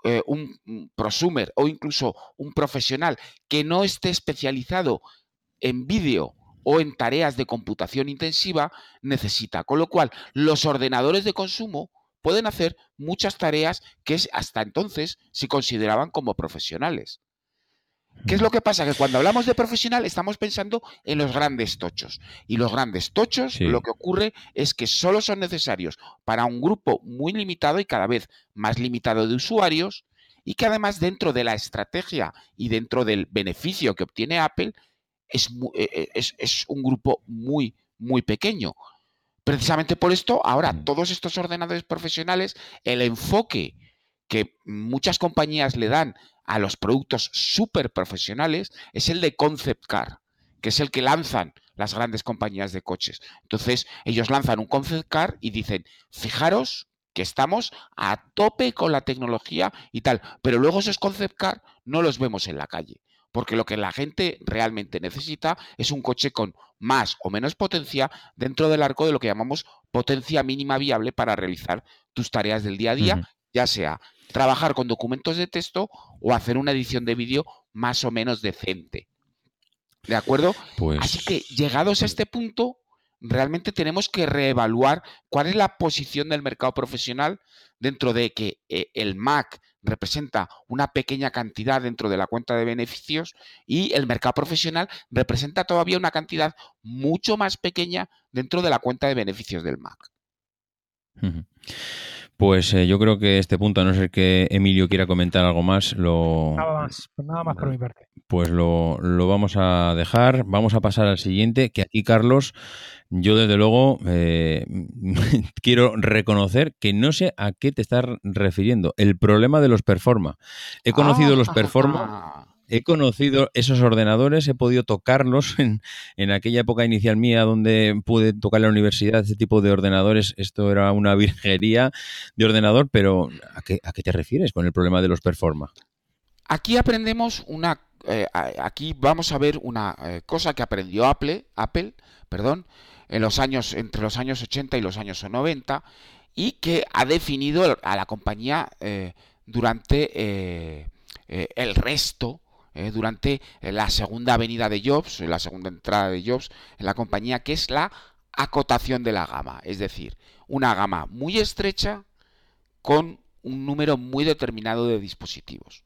eh, un, prosumer o incluso un profesional que no esté especializado en vídeo o en tareas de computación intensiva necesita. Con lo cual, los ordenadores de consumo pueden hacer muchas tareas que hasta entonces se consideraban como profesionales. ¿Qué es lo que pasa? Que cuando hablamos de profesional estamos pensando en los grandes tochos. Y los grandes tochos lo que ocurre es que solo son necesarios para un grupo muy limitado y cada vez más limitado de usuarios y que además dentro de la estrategia y dentro del beneficio que obtiene Apple es, e, e, es, es un grupo muy, muy pequeño. Precisamente por esto, ahora mm. todos estos ordenadores profesionales, el enfoque que muchas compañías le dan a los productos súper profesionales es el de concept car, que es el que lanzan las grandes compañías de coches. Entonces, ellos lanzan un concept car y dicen, fijaros que estamos a tope con la tecnología y tal, pero luego esos concept car no los vemos en la calle, porque lo que la gente realmente necesita es un coche con más o menos potencia dentro del arco de lo que llamamos potencia mínima viable para realizar tus tareas del día a día, ya sea trabajar con documentos de texto o hacer una edición de vídeo más o menos decente. ¿De acuerdo? Pues... Así que llegados a este punto, realmente tenemos que reevaluar cuál es la posición del mercado profesional dentro de que eh, el Mac representa una pequeña cantidad dentro de la cuenta de beneficios y el mercado profesional representa todavía una cantidad mucho más pequeña dentro de la cuenta de beneficios del Mac. Pues eh, yo creo que este punto, a no ser que Emilio quiera comentar algo más, lo... Nada más, pues nada más por mi parte. Pues lo, vamos a dejar. Vamos a pasar al siguiente, que aquí, Carlos, yo desde luego eh, *laughs* quiero reconocer que no sé a qué te estás refiriendo. El problema de los performa. He conocido los performa he conocido esos ordenadores, he podido tocarlos *laughs* en, en, aquella época inicial mía donde pude tocar en la universidad ese tipo de ordenadores. Esto era una virgería de ordenador, pero ¿a qué, te refieres con el problema de los performa? Aquí aprendemos una... Eh, aquí vamos a ver una eh, cosa que aprendió Apple, Apple, perdón, en los años entre los años 80 y los años 90 y que ha definido a la compañía eh, durante el resto eh, durante la segunda avenida de Jobs, la segunda entrada de Jobs en la compañía, que es la acotación de la gama, es decir, una gama muy estrecha con un número muy determinado de dispositivos.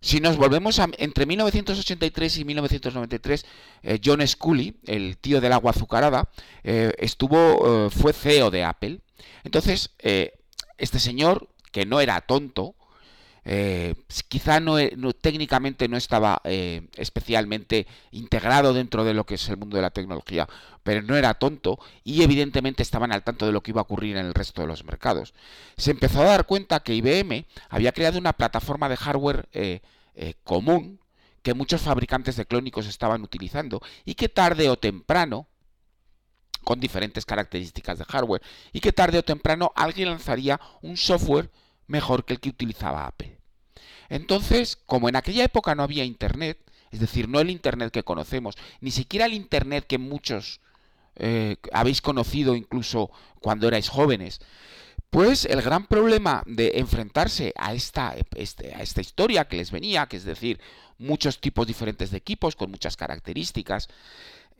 Si nos volvemos a, entre 1983 y 1993, eh, John Scully, el tío del agua azucarada, eh, estuvo, fue CEO de Apple. Entonces, este señor, que no era tonto, eh, quizá no, técnicamente no estaba eh, especialmente integrado dentro de lo que es el mundo de la tecnología, pero no era tonto y evidentemente estaban al tanto de lo que iba a ocurrir en el resto de los mercados. Se empezó a dar cuenta que IBM había creado una plataforma de hardware eh, común que muchos fabricantes de clónicos estaban utilizando y que tarde o temprano con diferentes características de hardware y que tarde o temprano alguien lanzaría un software mejor que el que utilizaba Apple. Entonces, como en aquella época no había Internet, es decir, no el Internet que conocemos, ni siquiera el Internet que muchos eh, habéis conocido incluso cuando erais jóvenes, pues el gran problema de enfrentarse a esta, este, a esta historia que les venía, que es decir, muchos tipos diferentes de equipos con muchas características,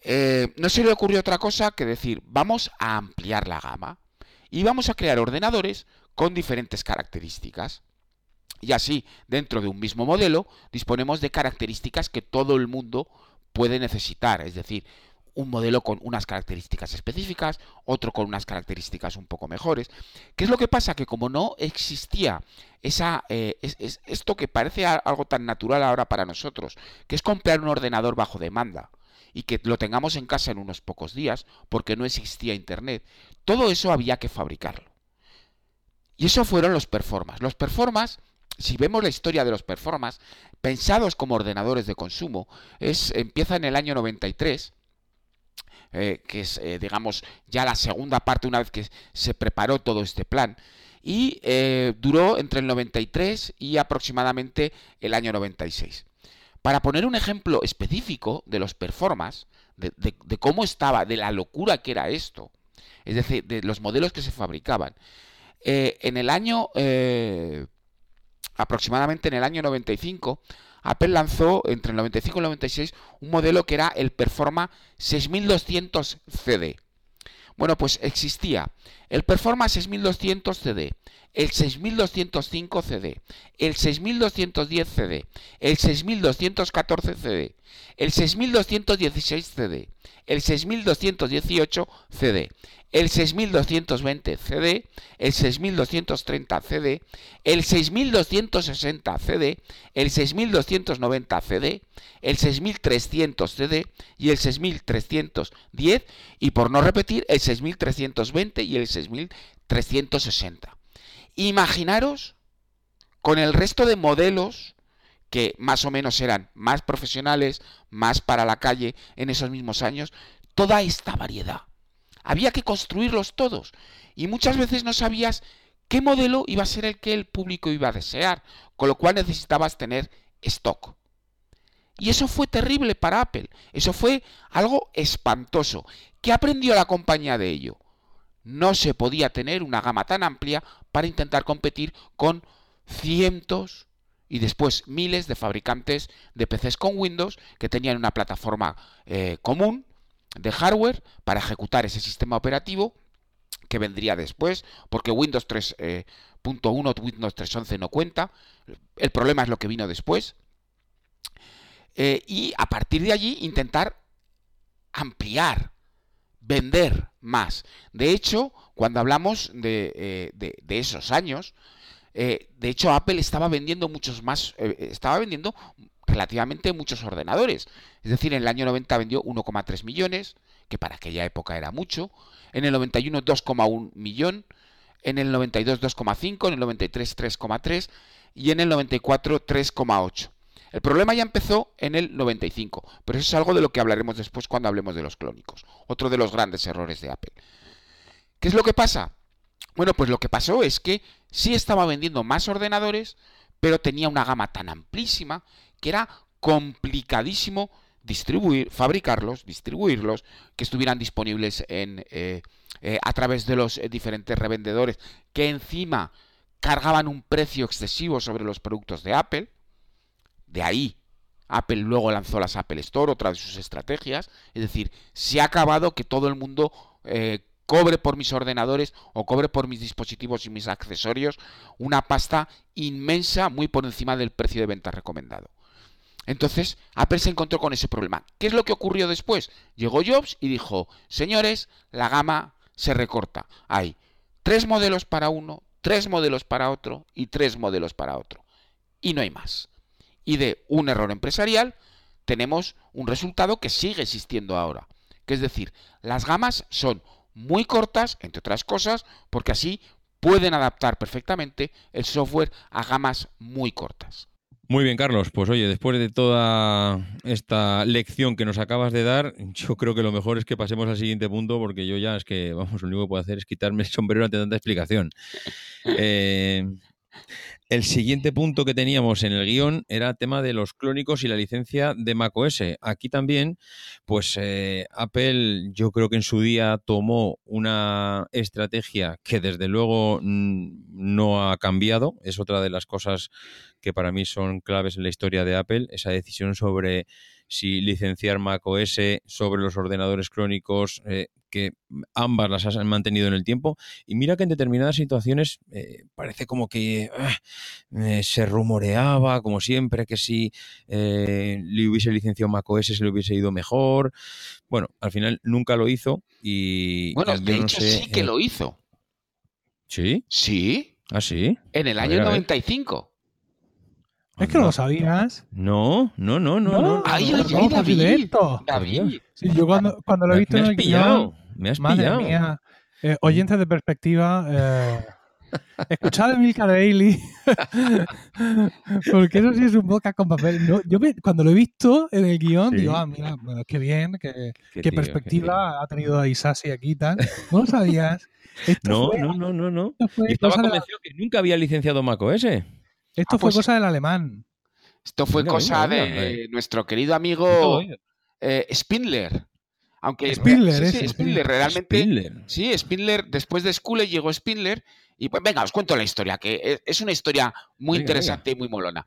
eh, no se le ocurrió otra cosa que decir, vamos a ampliar la gama y vamos a crear ordenadores con diferentes características. Y así, dentro de un mismo modelo, disponemos de características que todo el mundo puede necesitar, es decir, un modelo con unas características específicas, otro con unas características un poco mejores. ¿Qué es lo que pasa? Que como no existía esa, eh, esto que parece algo tan natural ahora para nosotros, que es comprar un ordenador bajo demanda y que lo tengamos en casa en unos pocos días, porque no existía Internet, todo eso había que fabricarlo. Y eso fueron los performas. Los performas, si vemos la historia de los performas, pensados como ordenadores de consumo, es, empieza en el año 93. Eh, que es, eh, digamos, ya la segunda parte una vez que se preparó todo este plan, y eh, duró entre el 93 y aproximadamente el año 96. Para poner un ejemplo específico de los performas, de, cómo estaba, de la locura que era esto, es decir, de los modelos que se fabricaban, en el año, aproximadamente en el año 95, Apple lanzó entre el 95 y el 96 un modelo que era el Performa 6200 CD. Bueno, pues existía el Performance 6200 CD, el 6205 CD, el 6210 CD, el 6214 CD, el 6216 CD, el 6218 CD, el 6220 CD, el 6230 CD, el 6260 CD, el 6290 CD, el 6300 CD y el 6310 y por no repetir el 6320 y el 6360. Imaginaros con el resto de modelos que más o menos eran más profesionales, más para la calle en esos mismos años, toda esta variedad. Había que construirlos todos y muchas veces no sabías qué modelo iba a ser el que el público iba a desear, con lo cual necesitabas tener stock. Y eso fue terrible para Apple, eso fue algo espantoso. ¿Qué aprendió la compañía de ello? No se podía tener una gama tan amplia para intentar competir con cientos y después miles de fabricantes de PCs con Windows que tenían una plataforma eh, común de hardware para ejecutar ese sistema operativo que vendría después, porque Windows 3.1, eh, Windows 3.11 no cuenta. El problema es lo que vino después. Eh, y a partir de allí intentar ampliar, vender más. De hecho, cuando hablamos de, de esos años, de hecho Apple estaba vendiendo muchos más, estaba vendiendo relativamente muchos ordenadores. Es decir, en el año 90 vendió 1,3 millones, que para aquella época era mucho. En el 91 2,1 millón. En el 92 2,5. En el 93 3,3. Y en el 94 3,8. El problema ya empezó en el 95, pero eso es algo de lo que hablaremos después cuando hablemos de los clónicos. Otro de los grandes errores de Apple. ¿Qué es lo que pasa? Bueno, pues lo que pasó es que sí estaba vendiendo más ordenadores, pero tenía una gama tan amplísima que era complicadísimo distribuir, fabricarlos, distribuirlos, que estuvieran disponibles eh, eh, a través de los eh, diferentes revendedores, que encima cargaban un precio excesivo sobre los productos de Apple. De ahí, Apple luego lanzó las Apple Store, otra de sus estrategias. Es decir, se ha acabado que todo el mundo cobre por mis ordenadores o cobre por mis dispositivos y mis accesorios una pasta inmensa muy por encima del precio de venta recomendado. Entonces, Apple se encontró con ese problema. ¿Qué es lo que ocurrió después? Llegó Jobs y dijo, señores, la gama se recorta. Hay tres modelos para uno, tres modelos para otro y tres modelos para otro. Y no hay más. Y de un error empresarial tenemos un resultado que sigue existiendo ahora. Que es decir, las gamas son muy cortas, entre otras cosas, porque así pueden adaptar perfectamente el software a gamas muy cortas. Muy bien, Carlos. Pues oye, después de toda esta lección que nos acabas de dar, yo creo que lo mejor es que pasemos al siguiente punto, porque yo ya es que, vamos, lo único que puedo hacer es quitarme el sombrero ante tanta explicación. *laughs* Eh, el siguiente punto que teníamos en el guion era el tema de los clónicos y la licencia de macOS. Aquí también, pues eh, Apple yo creo que en su día tomó una estrategia que desde luego no ha cambiado. Es otra de las cosas que para mí son claves en la historia de Apple, esa decisión sobre si licenciar macOS sobre los ordenadores crónicos, eh, que ambas las han mantenido en el tiempo. Y mira que en determinadas situaciones eh, parece como que ah, eh, se rumoreaba, como siempre, que si le hubiese licenciado macOS se le hubiese ido mejor. Bueno, al final nunca lo hizo y... Bueno, de hecho sí que lo hizo. ¿Sí? Sí. ¿Ah, sí? En el año 95. Es que no lo sabías. No, no, no, no. no, ay, ay, ay, David. David. Sí, yo cuando, cuando lo he visto me has en el pillado. guion, me has madre pillado. mía. Eh, oyentes de perspectiva, eh, escuchad a Milka Daily. *laughs* porque eso sí es un boca con papel. No, yo me- cuando lo he visto en el guion, Sí. digo, ah, mira, bueno, qué bien, qué, Qué qué tío, qué perspectiva ha tenido Isasi aquí y tal. No lo sabías. *laughs* Esto No, fue, no, no, no, no. Y estaba la- convencido que nunca había licenciado macOS. Esto Ah, fue pues- cosa del alemán. Esto fue Venga, cosa venga, venga, de eh. nuestro querido amigo eh, Spindler. Aunque Spindler, sí, ese, sí, Spindler. Realmente. Spindler. Sí, Spindler, después de Skule llegó Spindler. Y pues venga, os cuento la historia, que es- es una historia muy Venga, interesante y muy molona.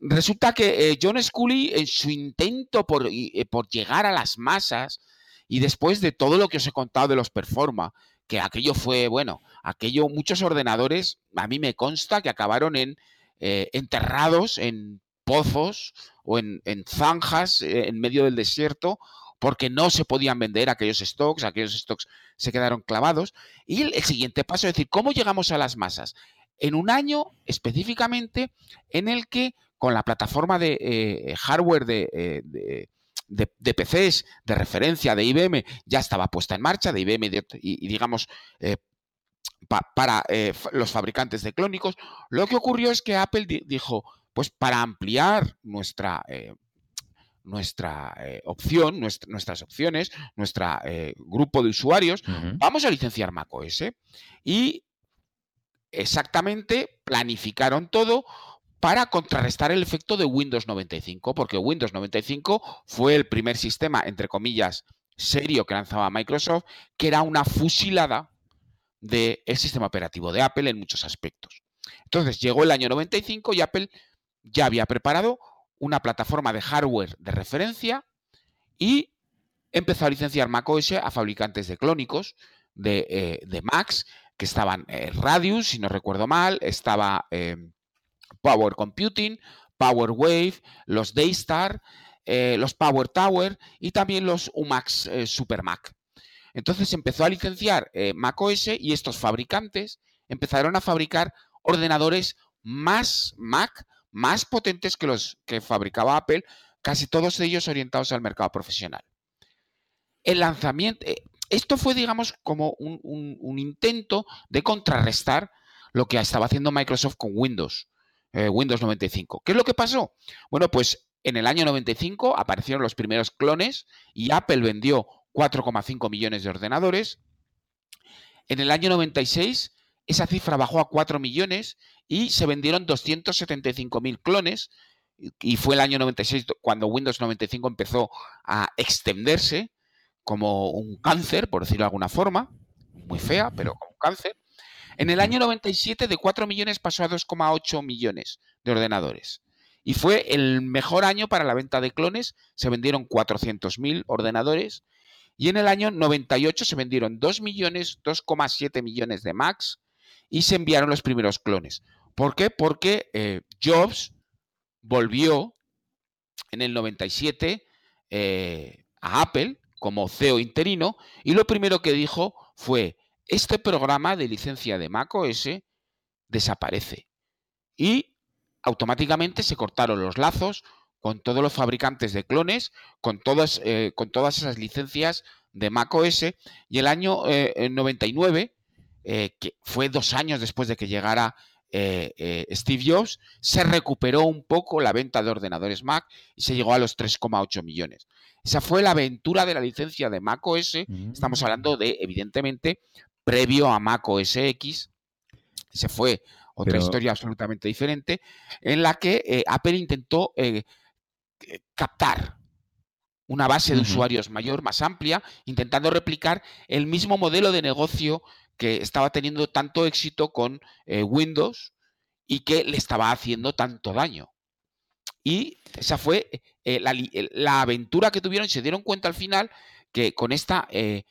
Resulta que eh, John Scully, en su intento por, eh, por llegar a las masas Y después de todo lo que os he contado de los Performa, que aquello fue, bueno, aquello, muchos ordenadores, a mí me consta que acabaron en eh, enterrados en pozos o en, zanjas eh, en medio del desierto porque no se podían vender aquellos stocks, aquellos stocks se quedaron clavados. Y el, siguiente paso es decir, ¿cómo llegamos a las masas? En un año específicamente en el que con la plataforma de eh, hardware de, de, PCs de referencia de IBM ya estaba puesta en marcha, de IBM y, digamos para eh, los fabricantes de clónicos, lo que ocurrió es que Apple dijo, pues para ampliar nuestra... Eh, nuestra opción, nuestras opciones, nuestro grupo de usuarios, vamos a licenciar macOS. Y exactamente planificaron todo para contrarrestar el efecto de Windows 95, porque Windows 95 fue el primer sistema, entre comillas, serio que lanzaba Microsoft, que era una fusilada del sistema operativo de Apple en muchos aspectos. Entonces llegó el año 95 y Apple ya había preparado una plataforma de hardware de referencia y empezó a licenciar macOS a fabricantes de clónicos, de, eh, Macs, que estaban eh, Radius, si no recuerdo mal, estaba eh, Power Computing, Power Wave, los Daystar, eh, los Power Tower y también los UMAX Super Mac. Entonces empezó a licenciar eh, Mac OS y estos fabricantes empezaron a fabricar ordenadores más Mac, más potentes que los que fabricaba Apple, casi todos ellos orientados al mercado profesional. El lanzamiento, esto fue, digamos, como un intento de contrarrestar lo que estaba haciendo Microsoft con Windows. Eh, Windows 95. ¿Qué es lo que pasó? Bueno, pues en el año 95 aparecieron los primeros clones y Apple vendió 4,5 millones de ordenadores. En el año 96 esa cifra bajó a 4 millones y se vendieron 275.000 clones. Y fue el año 96 cuando Windows 95 empezó a extenderse como un cáncer, por decirlo de alguna forma, muy fea, pero como un cáncer. En el año 97 de 4 millones pasó a 2,8 millones de ordenadores. Y fue el mejor año para la venta de clones. Se vendieron 400.000 ordenadores. Y en el año 98 se vendieron 2 millones, 2,7 millones de Macs y se enviaron los primeros clones. ¿Por qué? Porque eh, Jobs volvió en el 97 eh, a Apple como CEO interino y lo primero que dijo fue, este programa de licencia de macOS desaparece y automáticamente se cortaron los lazos con todos los fabricantes de clones, con todas, eh, con todas esas licencias de macOS y el año 99, eh, eh, que fue dos años después de que llegara Steve Jobs, se recuperó un poco la venta de ordenadores Mac y se llegó a los 3,8 millones. Esa fue la aventura de la licencia de macOS. Estamos mm. hablando de, evidentemente, previo a Mac OS X. Se fue otra historia absolutamente diferente, en la que eh, Apple intentó eh, eh, captar una base de usuarios mayor, más amplia, intentando replicar el mismo modelo de negocio que estaba teniendo tanto éxito con Windows y que le estaba haciendo tanto daño. Y esa fue la, aventura que tuvieron y se dieron cuenta al final que con esta eh,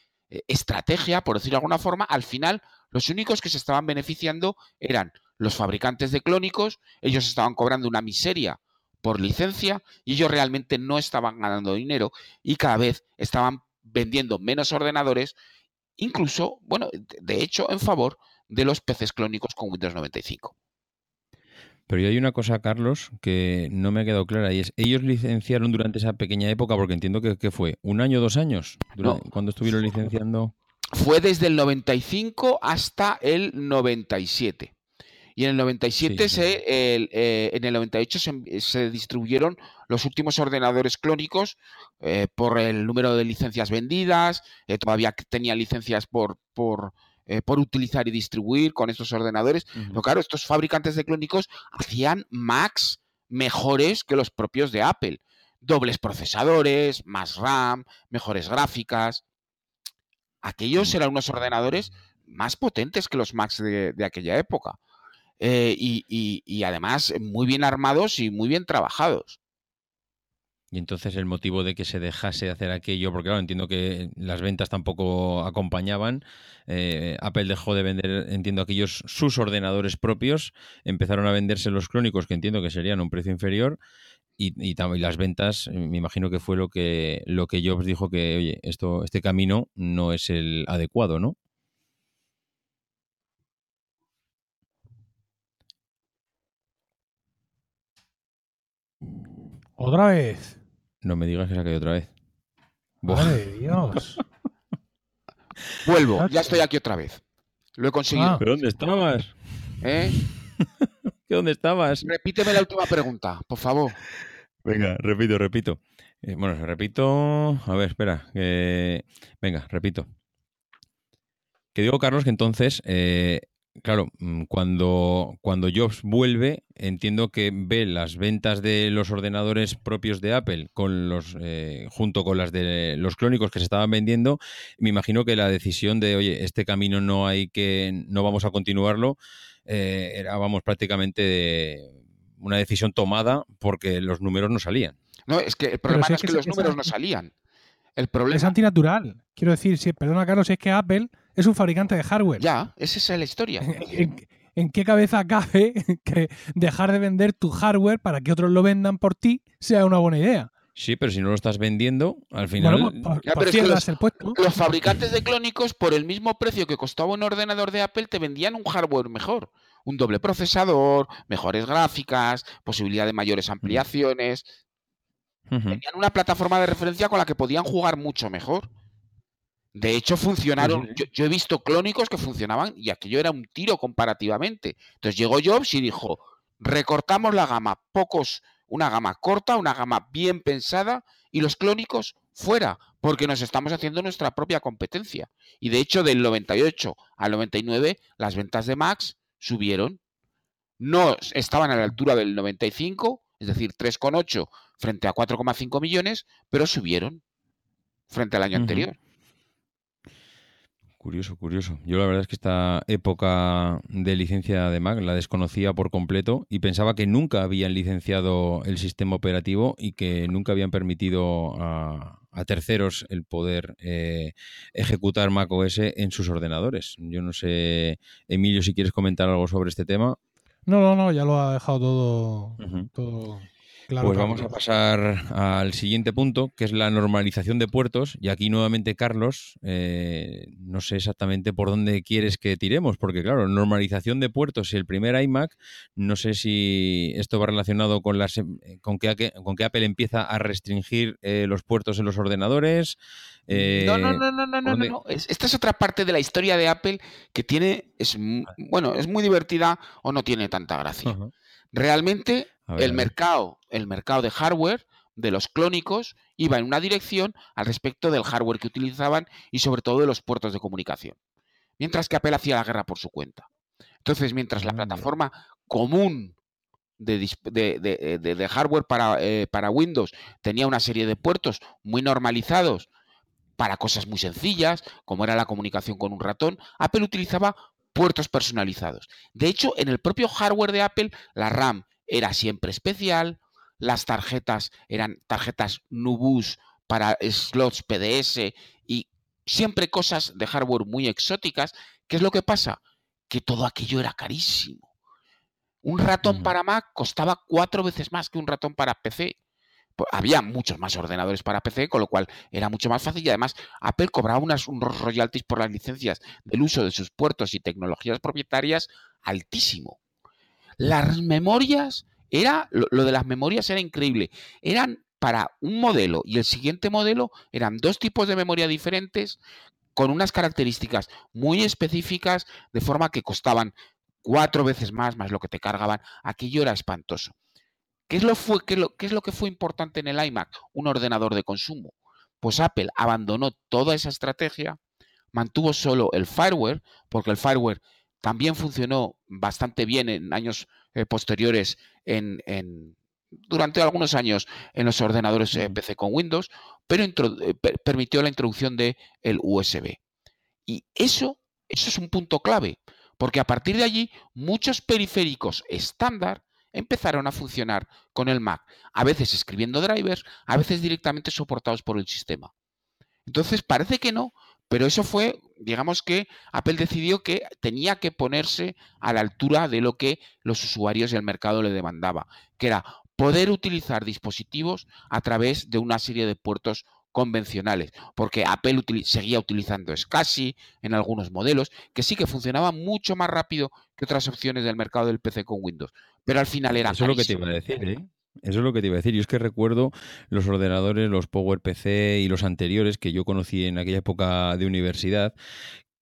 estrategia, por decirlo de alguna forma, al final los únicos que se estaban beneficiando eran los fabricantes de clónicos, ellos estaban cobrando una miseria por licencia y ellos realmente no estaban ganando dinero y cada vez estaban vendiendo menos ordenadores, incluso, bueno, de hecho, en favor de los PCs clónicos con Windows 95. Pero hay una cosa, Carlos, que no me ha quedado clara y es, ellos licenciaron durante esa pequeña época, porque entiendo que, fue un año, dos años, cuando estuvieron licenciando. Fue desde el 95 hasta el 97. Y en el 97, Se, eh, en el 98 se, distribuyeron los últimos ordenadores clónicos eh, por el número de licencias vendidas, eh, todavía tenían licencias por, por eh, por utilizar y distribuir con estos ordenadores. Pero claro, estos fabricantes de clónicos hacían Macs mejores que los propios de Apple. Dobles procesadores, más RAM, mejores gráficas. Aquellos eran unos ordenadores más potentes que los Macs de, aquella época. Eh, y, además muy bien armados y muy bien trabajados. Y entonces el motivo de que se dejase de hacer aquello, porque claro, entiendo que las ventas tampoco acompañaban, eh, Apple dejó de vender, entiendo, aquellos sus ordenadores propios, empezaron a venderse los clónicos, que entiendo que serían a un precio inferior, y, y, las ventas, me imagino que fue lo que, lo que Jobs dijo que, oye, esto, este camino no es el adecuado, ¿no? ¿Otra vez? No me digas que se ha caído otra vez. Madre Dios. *laughs* Vuelvo, ya estoy aquí otra vez. Lo he conseguido. Ah. ¿Pero dónde estabas? ¿Eh? *laughs* ¿Dónde estabas? Repíteme la última pregunta, por favor. Venga, repito, repito. Eh, bueno, repito. A ver, espera. venga, repito. Que digo, Carlos, que entonces eh, Claro, mm, cuando, cuando Jobs vuelve, entiendo que ve las ventas de los ordenadores propios de Apple con los, eh, junto con las de los clónicos que se estaban vendiendo. Me imagino que la decisión de, oye, este camino no hay que, no vamos a continuarlo, eh, era, vamos, prácticamente una decisión tomada porque los números no salían. No, es que el problema es, que, los números no salían. El problema... Es antinatural. Quiero decir, si, perdona, Carlos, es que Apple es un fabricante de hardware. Ya, esa es la historia. *laughs* ¿En, qué cabeza cabe *laughs* que dejar de vender tu hardware para que otros lo vendan por ti sea una buena idea? Sí, pero si no lo estás vendiendo, al final. los, fabricantes de clónicos, por el mismo precio que costaba un ordenador de Apple, te vendían un hardware mejor. Un doble procesador, mejores gráficas, posibilidad de mayores ampliaciones. Tenían una plataforma de referencia con la que podían jugar mucho mejor. De hecho, funcionaron. Yo, he visto clónicos que funcionaban y aquello era un tiro comparativamente. Entonces llegó Jobs y dijo: recortamos la gama, pocos, una gama corta, una gama bien pensada, y los clónicos fuera, porque nos estamos haciendo nuestra propia competencia. Y de hecho, del 98 al 99, las ventas de Max subieron. No estaban a la altura del 95, es decir, 3,8 frente a 4,5 millones, pero subieron frente al año anterior. Curioso, curioso. Yo la verdad es que esta época de licencia de Mac la desconocía por completo y pensaba que nunca habían licenciado el sistema operativo y que nunca habían permitido a, terceros el poder eh, ejecutar Mac OS en sus ordenadores. Yo no sé, Emilio, si quieres comentar algo sobre este tema. No, no, no, ya lo ha dejado todo, todo pues vamos a pasar al siguiente punto, que es la normalización de puertos. Y aquí nuevamente, Carlos, eh, no sé exactamente por dónde quieres que tiremos, porque claro, normalización de puertos y el primer iMac, no sé si esto va relacionado con, las, con, que, con que Apple empieza a restringir eh, los puertos en los ordenadores. Eh, no, no, no, no, no, no, no. Esta es otra parte de la historia de Apple que tiene, es, bueno, es muy divertida o no tiene tanta gracia. Realmente el mercado, el mercado de hardware de los clónicos iba en una dirección al respecto del hardware que utilizaban y sobre todo de los puertos de comunicación. Mientras que Apple hacía la guerra por su cuenta. Entonces, mientras la plataforma común de, hardware para, eh, para Windows tenía una serie de puertos muy normalizados para cosas muy sencillas, como era la comunicación con un ratón, Apple utilizaba puertos personalizados. De hecho, en el propio hardware de Apple, la RAM era siempre especial, las tarjetas eran tarjetas Nubus para slots PDS y siempre cosas de hardware muy exóticas. ¿Qué es lo que pasa? Que todo aquello era carísimo. Un ratón para Mac costaba cuatro veces más que un ratón para PC. Pues, había muchos más ordenadores para PC, con lo cual era mucho más fácil y además Apple cobraba unas, unos royalties por las licencias del uso de sus puertos y tecnologías propietarias altísimo. Las memorias, era lo, lo de las memorias era increíble. Eran para un modelo y el siguiente modelo eran dos tipos de memoria diferentes con unas características muy específicas de forma que costaban cuatro veces más más lo que te cargaban. Aquello era espantoso. ¿Qué es, lo fue, qué, es lo que fue importante en el iMac? Un ordenador de consumo. Pues Apple abandonó toda esa estrategia, mantuvo solo el fireware, porque el fireware también funcionó bastante bien en años eh, posteriores, en, durante algunos años en los ordenadores eh, PC con Windows, pero eh, permitió la introducción del el USB. Y eso, eso es un punto clave, porque a partir de allí muchos periféricos estándar empezaron a funcionar con el Mac, a veces escribiendo drivers, a veces directamente soportados por el sistema. Entonces parece que no, pero eso fue, digamos que Apple decidió que tenía que ponerse a la altura de lo que los usuarios y el mercado le demandaba, que era poder utilizar dispositivos a través de una serie de puertos convencionales, porque Apple seguía utilizando SCSI en algunos modelos, que sí que funcionaba mucho más rápido que otras opciones del mercado del PC con Windows, pero al final era... Eso es lo que te iba a decir, ¿eh? Eso es lo que te iba a decir. Yo es que recuerdo los ordenadores, los PowerPC y los anteriores que yo conocí en aquella época de universidad,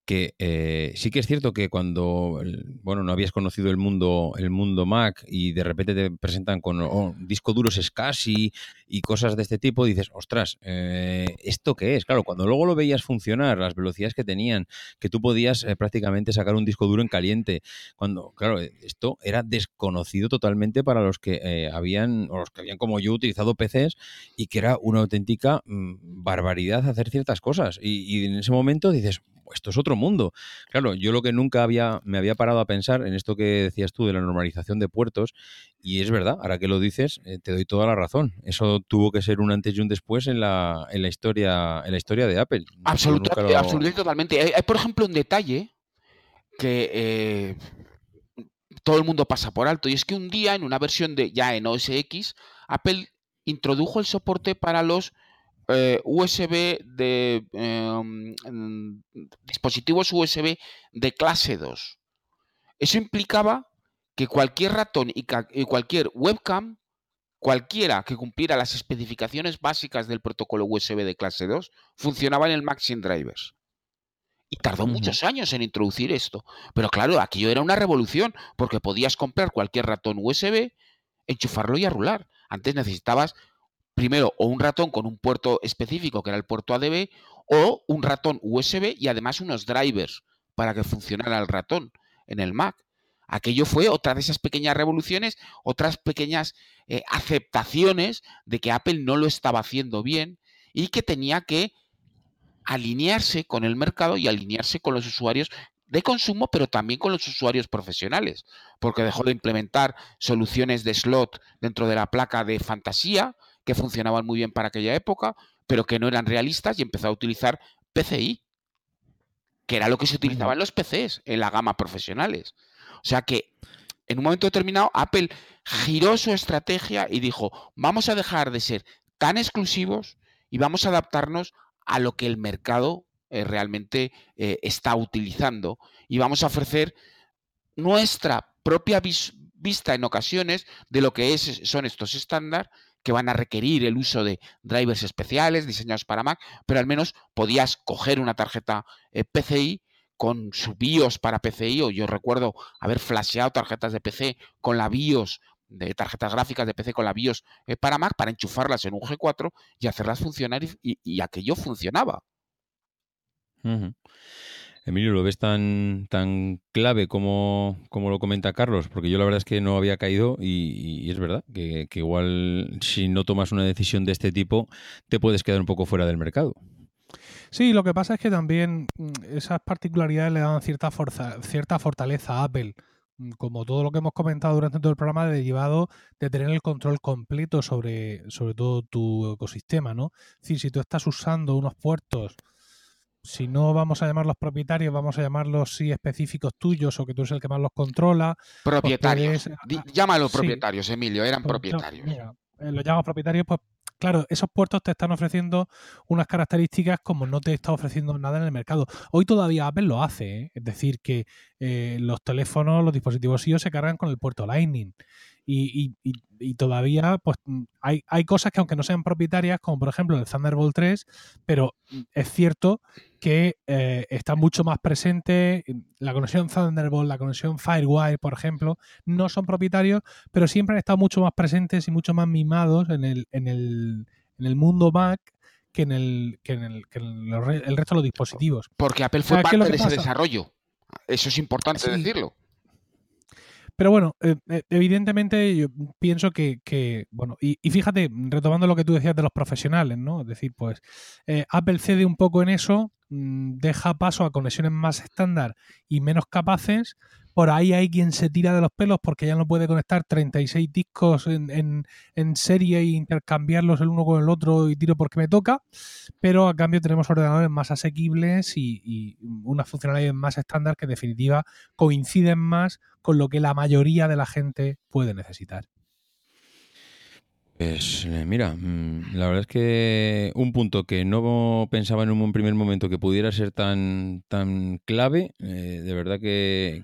que eh, sí que es cierto que cuando bueno no habías conocido el mundo el mundo Mac y de repente te presentan con oh, disco duros SCSI y cosas de este tipo dices ostras eh, esto qué es claro cuando luego lo veías funcionar las velocidades que tenían que tú podías eh, prácticamente sacar un disco duro en caliente cuando claro esto era desconocido totalmente para los que habían o los que habían como yo utilizado PCs y que era una auténtica mm, barbaridad hacer ciertas cosas. Y en ese momento dices esto es otro mundo. Claro, yo lo que nunca había, me había parado a pensar en esto que decías tú de la normalización de puertos, y es verdad, ahora que lo dices, eh, te doy toda la razón. Eso tuvo que ser un antes y un después en la, en la historia, en la historia de Apple. Absolutamente, absolutamente totalmente. Hay, por ejemplo, un detalle que eh, todo el mundo pasa por alto, y es que un día en una versión de ya en OS X, Apple introdujo el soporte para los eh, USB de em, dispositivos USB de clase 2. Eso implicaba que cualquier ratón y, cualquier webcam, cualquiera que cumpliera las especificaciones básicas del protocolo USB de clase 2, funcionaba en el Mac sin drivers. Y tardó muchos años en introducir esto. Pero claro, aquello era una revolución, porque podías comprar cualquier ratón USB, enchufarlo y arrular. Antes necesitabas primero o un ratón con un puerto específico, que era el puerto ADB, o un ratón USB y además unos drivers para que funcionara el ratón en el Mac. Aquello fue otra de esas pequeñas revoluciones, otras pequeñas eh, aceptaciones de que Apple no lo estaba haciendo bien y que tenía que alinearse con el mercado y alinearse con los usuarios de consumo, pero también con los usuarios profesionales, porque dejó de implementar soluciones de slot dentro de la placa de fantasía, que funcionaban muy bien para aquella época, pero que no eran realistas y empezó a utilizar PCI, que era lo que se utilizaba en los PCs, en la gama profesionales. O sea que en un momento determinado Apple giró su estrategia y dijo, vamos a dejar de ser tan exclusivos y vamos a adaptarnos a lo que el mercado eh, realmente eh, está utilizando y vamos a ofrecer nuestra propia vista en ocasiones de lo que es, son estos estándares que van a requerir el uso de drivers especiales diseñados para Mac, pero al menos podías coger una tarjeta eh, PCI con su BIOS para PCI, o yo recuerdo haber flasheado tarjetas de PC con la BIOS de tarjetas gráficas de PC con la BIOS eh, para Mac para enchufarlas en un G4 y hacerlas funcionar y, aquello funcionaba. Emilio, ¿lo ves tan, tan clave como, como, lo comenta Carlos? Porque yo la verdad es que no había caído y, es verdad que, igual si no tomas una decisión de este tipo te puedes quedar un poco fuera del mercado. Sí, lo que pasa es que también mm, esas particularidades le dan cierta, cierta fortaleza a Apple mm, como todo lo que hemos comentado durante todo el programa, derivado de tener el control completo sobre, sobre todo tu ecosistema, ¿no? Es decir, si tú estás usando unos puertos si no vamos a llamarlos propietarios, vamos a llamarlos sí específicos tuyos o que tú eres el que más los controla. Pues propietarios. Llámalo propietarios, Emilio, eran pues propietarios. Mira, eh, los llamamos propietarios, pues claro, esos puertos te están ofreciendo unas características como no te está ofreciendo nada en el mercado. Hoy todavía Apple lo hace, ¿eh? es decir, que eh, los teléfonos, los dispositivos iOS se cargan con el puerto Lightning. Y, todavía pues hay, hay, cosas que aunque no sean propietarias, como por ejemplo el Thunderbolt 3, pero es cierto que eh, está mucho más presente. La conexión Thunderbolt, la conexión Firewire, por ejemplo, no son propietarios, pero siempre han estado mucho más presentes y mucho más mimados en el, en el, en el mundo Mac que en el, que en el, que en el, resto de los dispositivos. Porque Apple fue parte de ese desarrollo. Eso es importante decirlo. Pero bueno, eh, eh, evidentemente yo pienso que, bueno, y, fíjate, retomando lo que tú decías de los profesionales, ¿no? Es decir, pues eh, Apple cede un poco en eso, mm, deja paso a conexiones más estándar y menos capaces, por ahí hay quien se tira de los pelos porque ya no puede conectar 36 discos en, serie e intercambiarlos el uno con el otro y tiro porque me toca, pero a cambio tenemos ordenadores más asequibles y, y unas funcionalidades más estándar que en definitiva coinciden más con lo que la mayoría de la gente puede necesitar. Pues eh, mira, mm, la verdad es que un punto que no pensaba en un primer momento que pudiera ser tan, tan clave, eh, de verdad que,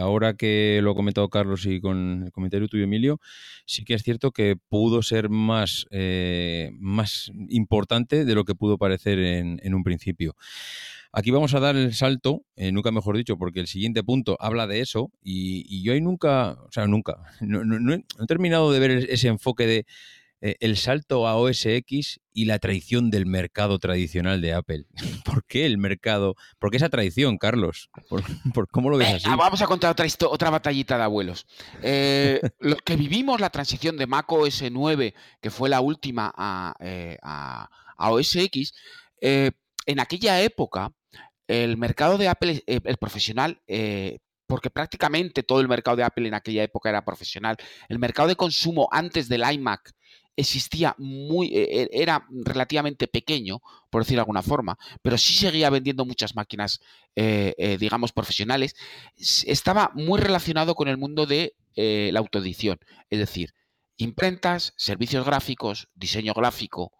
ahora que lo ha comentado Carlos y con el comentario tuyo, Emilio, sí que es cierto que pudo ser más, eh, más importante de lo que pudo parecer en, un principio. Aquí vamos a dar el salto, nunca mejor dicho, porque el siguiente punto habla de eso y, yo ahí nunca, o sea, nunca, *laughs* no, he, terminado de ver ese enfoque de eh, el salto a OS X y la traición del mercado tradicional de Apple. *laughs* ¿Por qué el mercado? ¿Por qué esa traición, Carlos? ¿Por, cómo lo ves así? vamos a contar otra, otra batallita de abuelos. Eh, los que vivimos la transición de Mac OS 9, que fue la última a, eh, OS X, en aquella época el mercado de Apple, el profesional, porque prácticamente todo el mercado de Apple en aquella época era profesional. El mercado de consumo antes del iMac existía muy, e, e, era relativamente pequeño, por decir de alguna forma, pero sí seguía vendiendo muchas máquinas, eh, eh, digamos, profesionales, estaba muy relacionado con el mundo de eh, la autoedición, es decir, imprentas, servicios gráficos, diseño gráfico,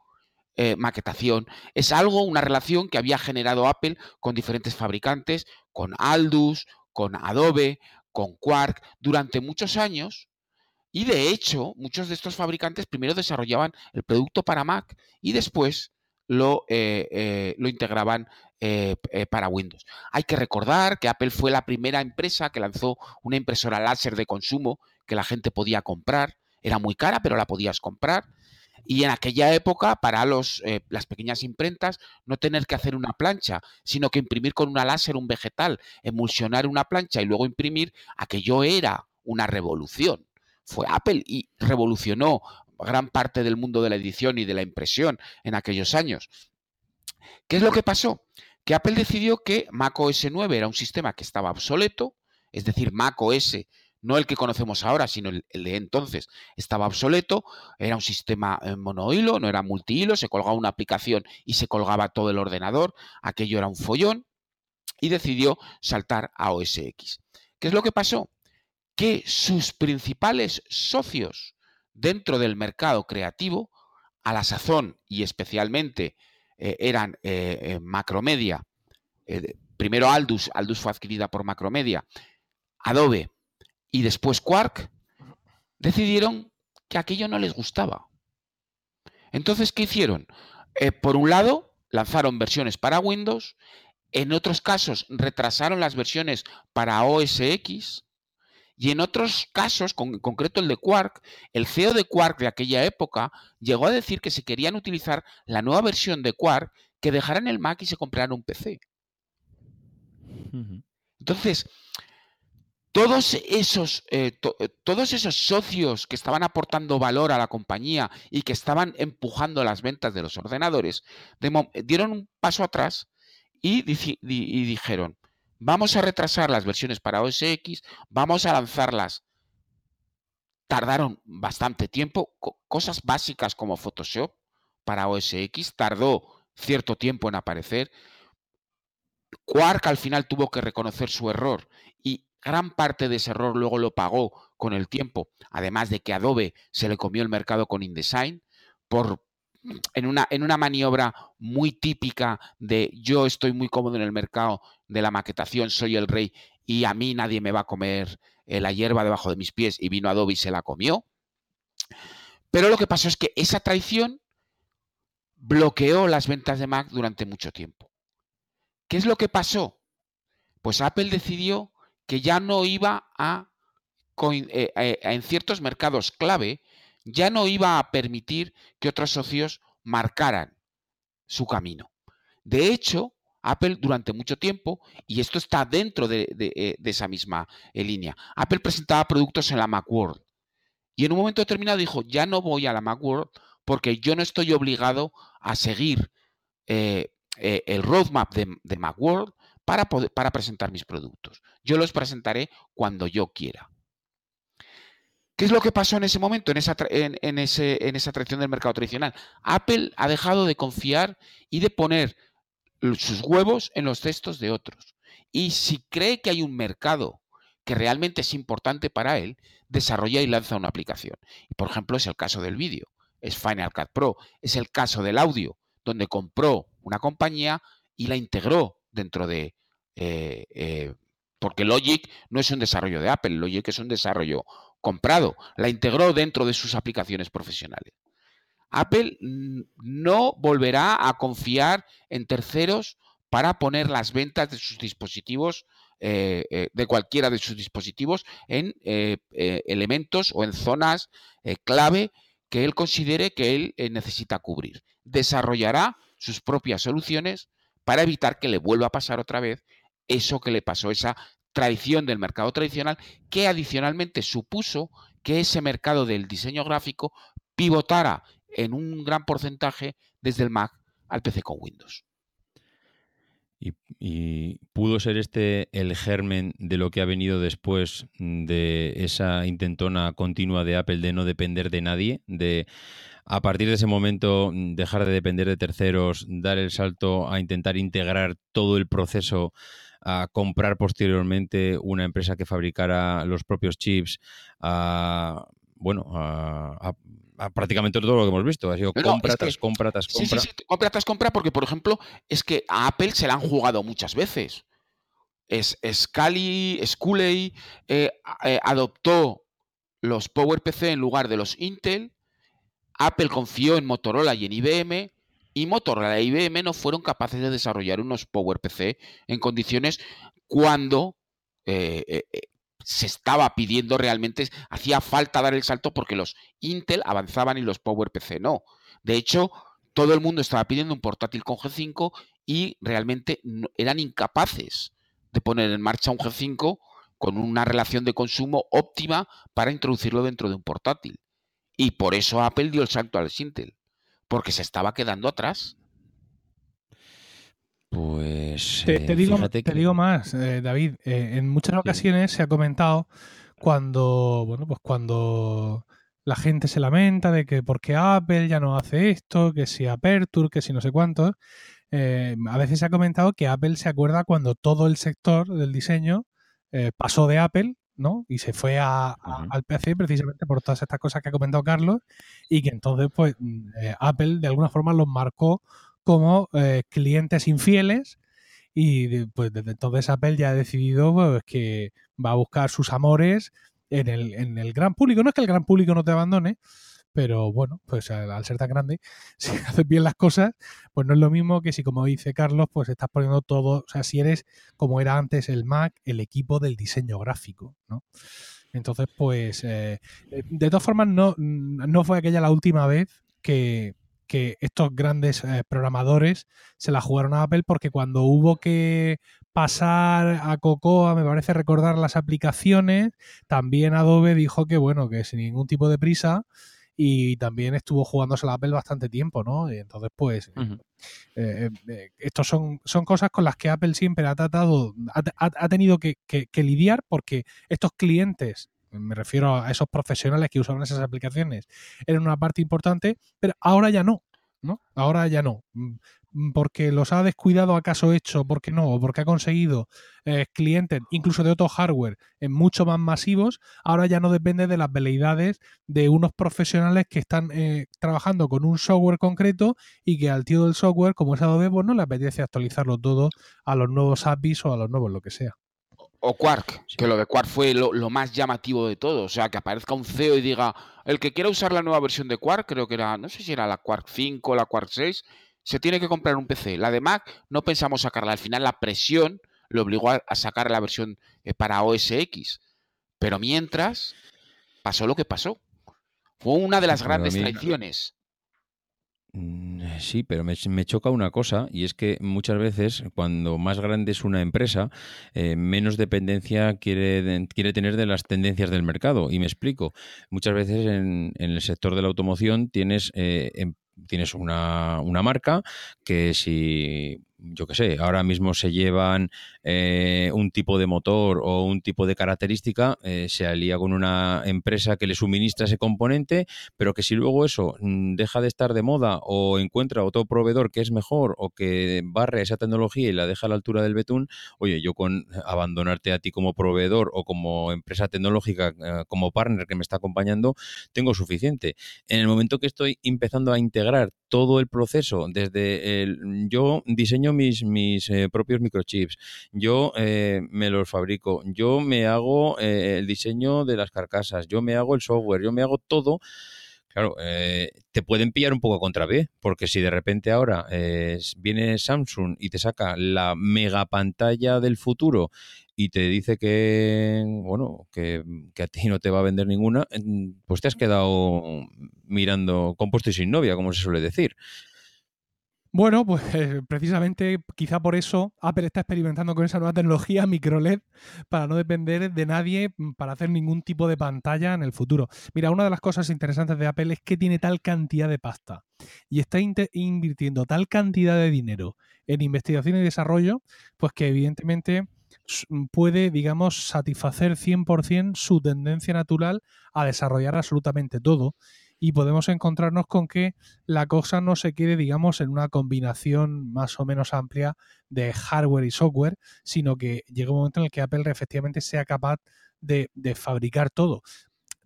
maquetación. Es algo, una relación que había generado Apple con diferentes fabricantes, con Aldus, con Adobe, con Quark, durante muchos años y de hecho, muchos de estos fabricantes primero desarrollaban el producto para Mac y después lo, eh, eh, lo integraban eh, para Windows. Hay que recordar que Apple fue la primera empresa que lanzó una impresora láser de consumo que la gente podía comprar. Era muy cara, pero la podías comprar. Y en aquella época, para los, las pequeñas imprentas, no tener que hacer una plancha, sino que imprimir con una láser un vegetal, emulsionar una plancha y luego imprimir, aquello era una revolución fue Apple y revolucionó gran parte del mundo de la edición y de la impresión en aquellos años. ¿Qué es lo que pasó? Que Apple decidió que Mac OS 9 era un sistema que estaba obsoleto, es decir, Mac OS, no el que conocemos ahora, sino el, de entonces, estaba obsoleto, era un sistema eh, monohilo, no era multihilo, se colgaba una aplicación y se colgaba todo el ordenador, aquello era un follón, y decidió saltar a OS X. ¿Qué es lo que pasó? Que sus principales socios dentro del mercado creativo, a la sazón y especialmente eh, eran eh, eh, Macromedia, primero Aldus, Aldus fue adquirida por Macromedia, Adobe y después Quark, decidieron que aquello no les gustaba. Entonces, ¿qué hicieron? por un lado, lanzaron versiones para Windows, en otros casos retrasaron las versiones para OS X, y en otros casos, con, en concreto el de Quark, el CEO de Quark de aquella época llegó a decir que si querían utilizar la nueva versión de Quark, que dejaran el Mac y se compraran un PC. Entonces, todos esos, eh, eh, todos esos socios que estaban aportando valor a la compañía y que estaban empujando las ventas de los ordenadores, dieron un paso atrás y dijeron, Vamos a retrasar las versiones para OS X, vamos a lanzarlas. Tardaron bastante tiempo, cosas básicas como Photoshop para OS X, tardó cierto tiempo en aparecer. Quark al final tuvo que reconocer su error y gran parte de ese error luego lo pagó con el tiempo, además de que Adobe se le comió el mercado con InDesign por en una, en una maniobra muy típica de yo estoy muy cómodo en el mercado de la maquetación, soy el rey y a mí nadie me va a comer eh, la hierba debajo de mis pies y vino Adobe y se la comió. Pero lo que pasó es que esa traición bloqueó las ventas de Mac durante mucho tiempo. ¿Qué es lo que pasó? Pues Apple decidió que ya no iba a, eh, eh, en ciertos mercados clave, ya no iba a permitir que otros socios marcaran su camino. De hecho, Apple durante mucho tiempo, y esto está dentro de, eh, esa misma eh, línea, Apple presentaba productos en la Macworld. Y en un momento determinado dijo, ya no voy a la Macworld porque yo no estoy obligado a seguir eh, el roadmap de, de Macworld para, para presentar mis productos. Yo los presentaré cuando yo quiera. ¿Qué es lo que pasó en ese momento, en esa, en, esa del mercado tradicional? Apple ha dejado de confiar y de poner sus huevos en los cestos de otros. Y si cree que hay un mercado que realmente es importante para él, desarrolla y lanza una aplicación. Por ejemplo, es el caso del vídeo, es Final Cut Pro, es el caso del audio, donde compró una compañía y la integró dentro de... Eh, eh, porque Logic no es un desarrollo de Apple, Logic es un desarrollo comprado, la integró dentro de sus aplicaciones profesionales. Apple no volverá a confiar en terceros para poner las ventas de sus dispositivos, eh, eh, de cualquiera de sus dispositivos, en eh, elementos o en zonas clave que él considere que él necesita cubrir. Desarrollará sus propias soluciones para evitar que le vuelva a pasar otra vez eso que le pasó, esa tradición del mercado tradicional, que adicionalmente supuso que ese mercado del diseño gráfico pivotara en un gran porcentaje desde el Mac al PC con Windows. Y, pudo ser este el germen de lo que ha venido después de esa intentona continua de Apple de no depender de nadie, de a partir de ese momento dejar de depender de terceros, dar el salto a intentar integrar todo el proceso a comprar posteriormente una empresa que fabricara los propios chips, a, bueno, a, prácticamente todo lo que hemos visto. Ha sido compra tras compra tras compra. Sí, sí, compra tras compra, porque, por ejemplo, es que a Apple se la han jugado muchas veces. Es, Scali, Scully eh, eh, adoptó los PowerPC en lugar de los Intel. Apple confió en Motorola y en IBM y Motorola e IBM no fueron capaces de desarrollar unos PowerPC en condiciones cuando eh, eh, eh, se estaba pidiendo realmente, hacía falta dar el salto porque los Intel avanzaban y los PowerPC no. De hecho, todo el mundo estaba pidiendo un portátil con G5 y realmente eran incapaces de poner en marcha un G5 con una relación de consumo óptima para introducirlo dentro de un portátil. Y por eso Apple dio el salto al Intel porque se estaba quedando atrás. Pues. Te, eh, digo, te digo, más, eh, David. Eh, en muchas ocasiones se ha comentado cuando. Bueno, pues cuando la gente se lamenta de que porque Apple ya no hace esto, que si Aperture, que si no sé cuántos. a veces se ha comentado que Apple se acuerda cuando todo el sector del diseño pasó de Apple ¿no? Y se fue al PC precisamente por todas estas cosas que ha comentado Carlos y que entonces pues mm, eh, Apple de alguna forma los marcó como eh, clientes infieles y pues desde entonces Apple ya ha decidido pues, que va a buscar sus amores en el, en el gran público. No es que el gran público no te abandone, pero bueno, pues al, ser tan grande, *laughs* si haces bien las cosas, pues no es lo mismo que si, como dice Carlos, pues estás poniendo todo, o sea, si eres como era antes el Mac, el equipo del diseño gráfico, ¿no? Entonces, pues, eh, eh, de todas formas, no, no fue aquella la última vez que, estos grandes eh, programadores se la jugaron a Apple porque cuando hubo que pasar a Cocoa, me parece recordar las aplicaciones, también Adobe dijo que, bueno, que sin ningún tipo de prisa, y también estuvo jugándose la Apple bastante tiempo, ¿no? Y entonces, pues, eh, eh, eh, estos son, son cosas con las que Apple siempre ha tratado, ha, tenido que, lidiar porque estos clientes, me refiero a esos profesionales que usaban esas aplicaciones, eran una parte importante, pero ahora ya no, Ahora ya no. Mm, porque los ha descuidado acaso hecho, porque no, o porque ha conseguido eh, clientes, incluso de otro hardware, en mucho más masivos, ahora ya no depende de las veleidades de unos profesionales que están eh, trabajando con un software concreto y que al tío del software, como es Adobe, pues no le apetece actualizarlo todo a los nuevos APIs o a los nuevos lo que sea. O Quark, que lo de Quark fue lo, lo, más llamativo de todo. O sea, que aparezca un CEO y diga, el que quiera usar la nueva versión de Quark, creo que era, no sé si era la Quark 5 o la Quark 6, se tiene que comprar un PC. La de Mac no pensamos sacarla. Al final la presión le obligó a, sacar la versión eh, para OS X. Pero mientras pasó lo que pasó. Fue una de las grandes traiciones. Mm, sí, pero me, choca una cosa y es que muchas veces cuando más grande es una empresa, eh, menos dependencia quiere, quiere tener de las tendencias del mercado. Y me explico. Muchas veces en, el sector de la automoción tienes eh, em, tienes una, marca que si, yo qué sé, ahora mismo se llevan eh, un tipo de motor o un tipo de característica, eh, se alía con una empresa que le suministra ese componente, pero que si luego eso mm, deja de estar de moda o encuentra otro proveedor que es mejor o que barre esa tecnología y la deja a la altura del betún, oye, yo con abandonarte a ti como proveedor o como empresa tecnológica, eh, como partner que me está acompañando, tengo suficiente. En el momento que estoy empezando a integrar todo el proceso, desde el, yo diseño mis, mis propios microchips, yo eh, me los fabrico, yo me hago el diseño de las carcasas, yo me hago el software, yo me hago todo claro, te pueden pillar un poco contra B, porque si de repente ahora viene Samsung y te saca la mega pantalla del futuro y te dice que, bueno, que, a ti no te va a vender ninguna, pues te has quedado mirando compuesto y sin novia, como se suele decir. Bueno, pues *laughs* eh, precisamente quizá por eso Apple está experimentando con esa nueva tecnología microLED para no depender de nadie mm, para hacer ningún tipo de pantalla en el futuro. Mira, una de las cosas interesantes de Apple es que tiene tal cantidad de pasta y está invirtiendo tal cantidad de dinero en investigación y desarrollo, pues que evidentemente Mm, puede, digamos, satisfacer 100% su tendencia natural a desarrollar absolutamente todo. Y podemos encontrarnos con que la cosa no se quede, digamos, en una combinación más o menos amplia de hardware y software, sino que llega un momento en el que Apple efectivamente sea capaz de, fabricar todo.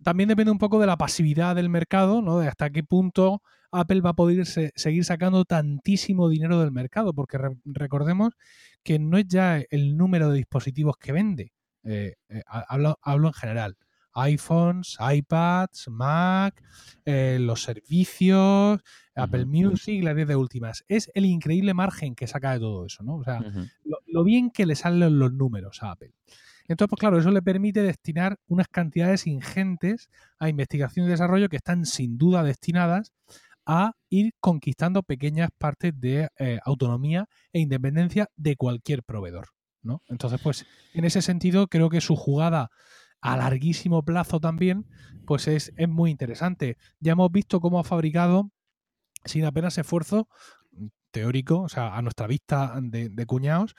También depende un poco de la pasividad del mercado, ¿no? De hasta qué punto Apple va a poder seguir sacando tantísimo dinero del mercado, porque recordemos que no es ya el número de dispositivos que vende, eh, eh, hablo, en general, iPhones, iPads, Mac, eh, los servicios, Apple Music, las 10 de últimas. Es el increíble margen que saca de todo eso, ¿no? O sea, lo, bien que le salen los números a Apple. Entonces, pues claro, eso le permite destinar unas cantidades ingentes a investigación y desarrollo que están sin duda destinadas a ir conquistando pequeñas partes de eh, autonomía e independencia de cualquier proveedor. ¿no? Entonces, pues en ese sentido, creo que su jugada a larguísimo plazo también, pues es, es muy interesante. Ya hemos visto cómo ha fabricado sin apenas esfuerzo teórico, o sea, a nuestra vista de, de cuñados,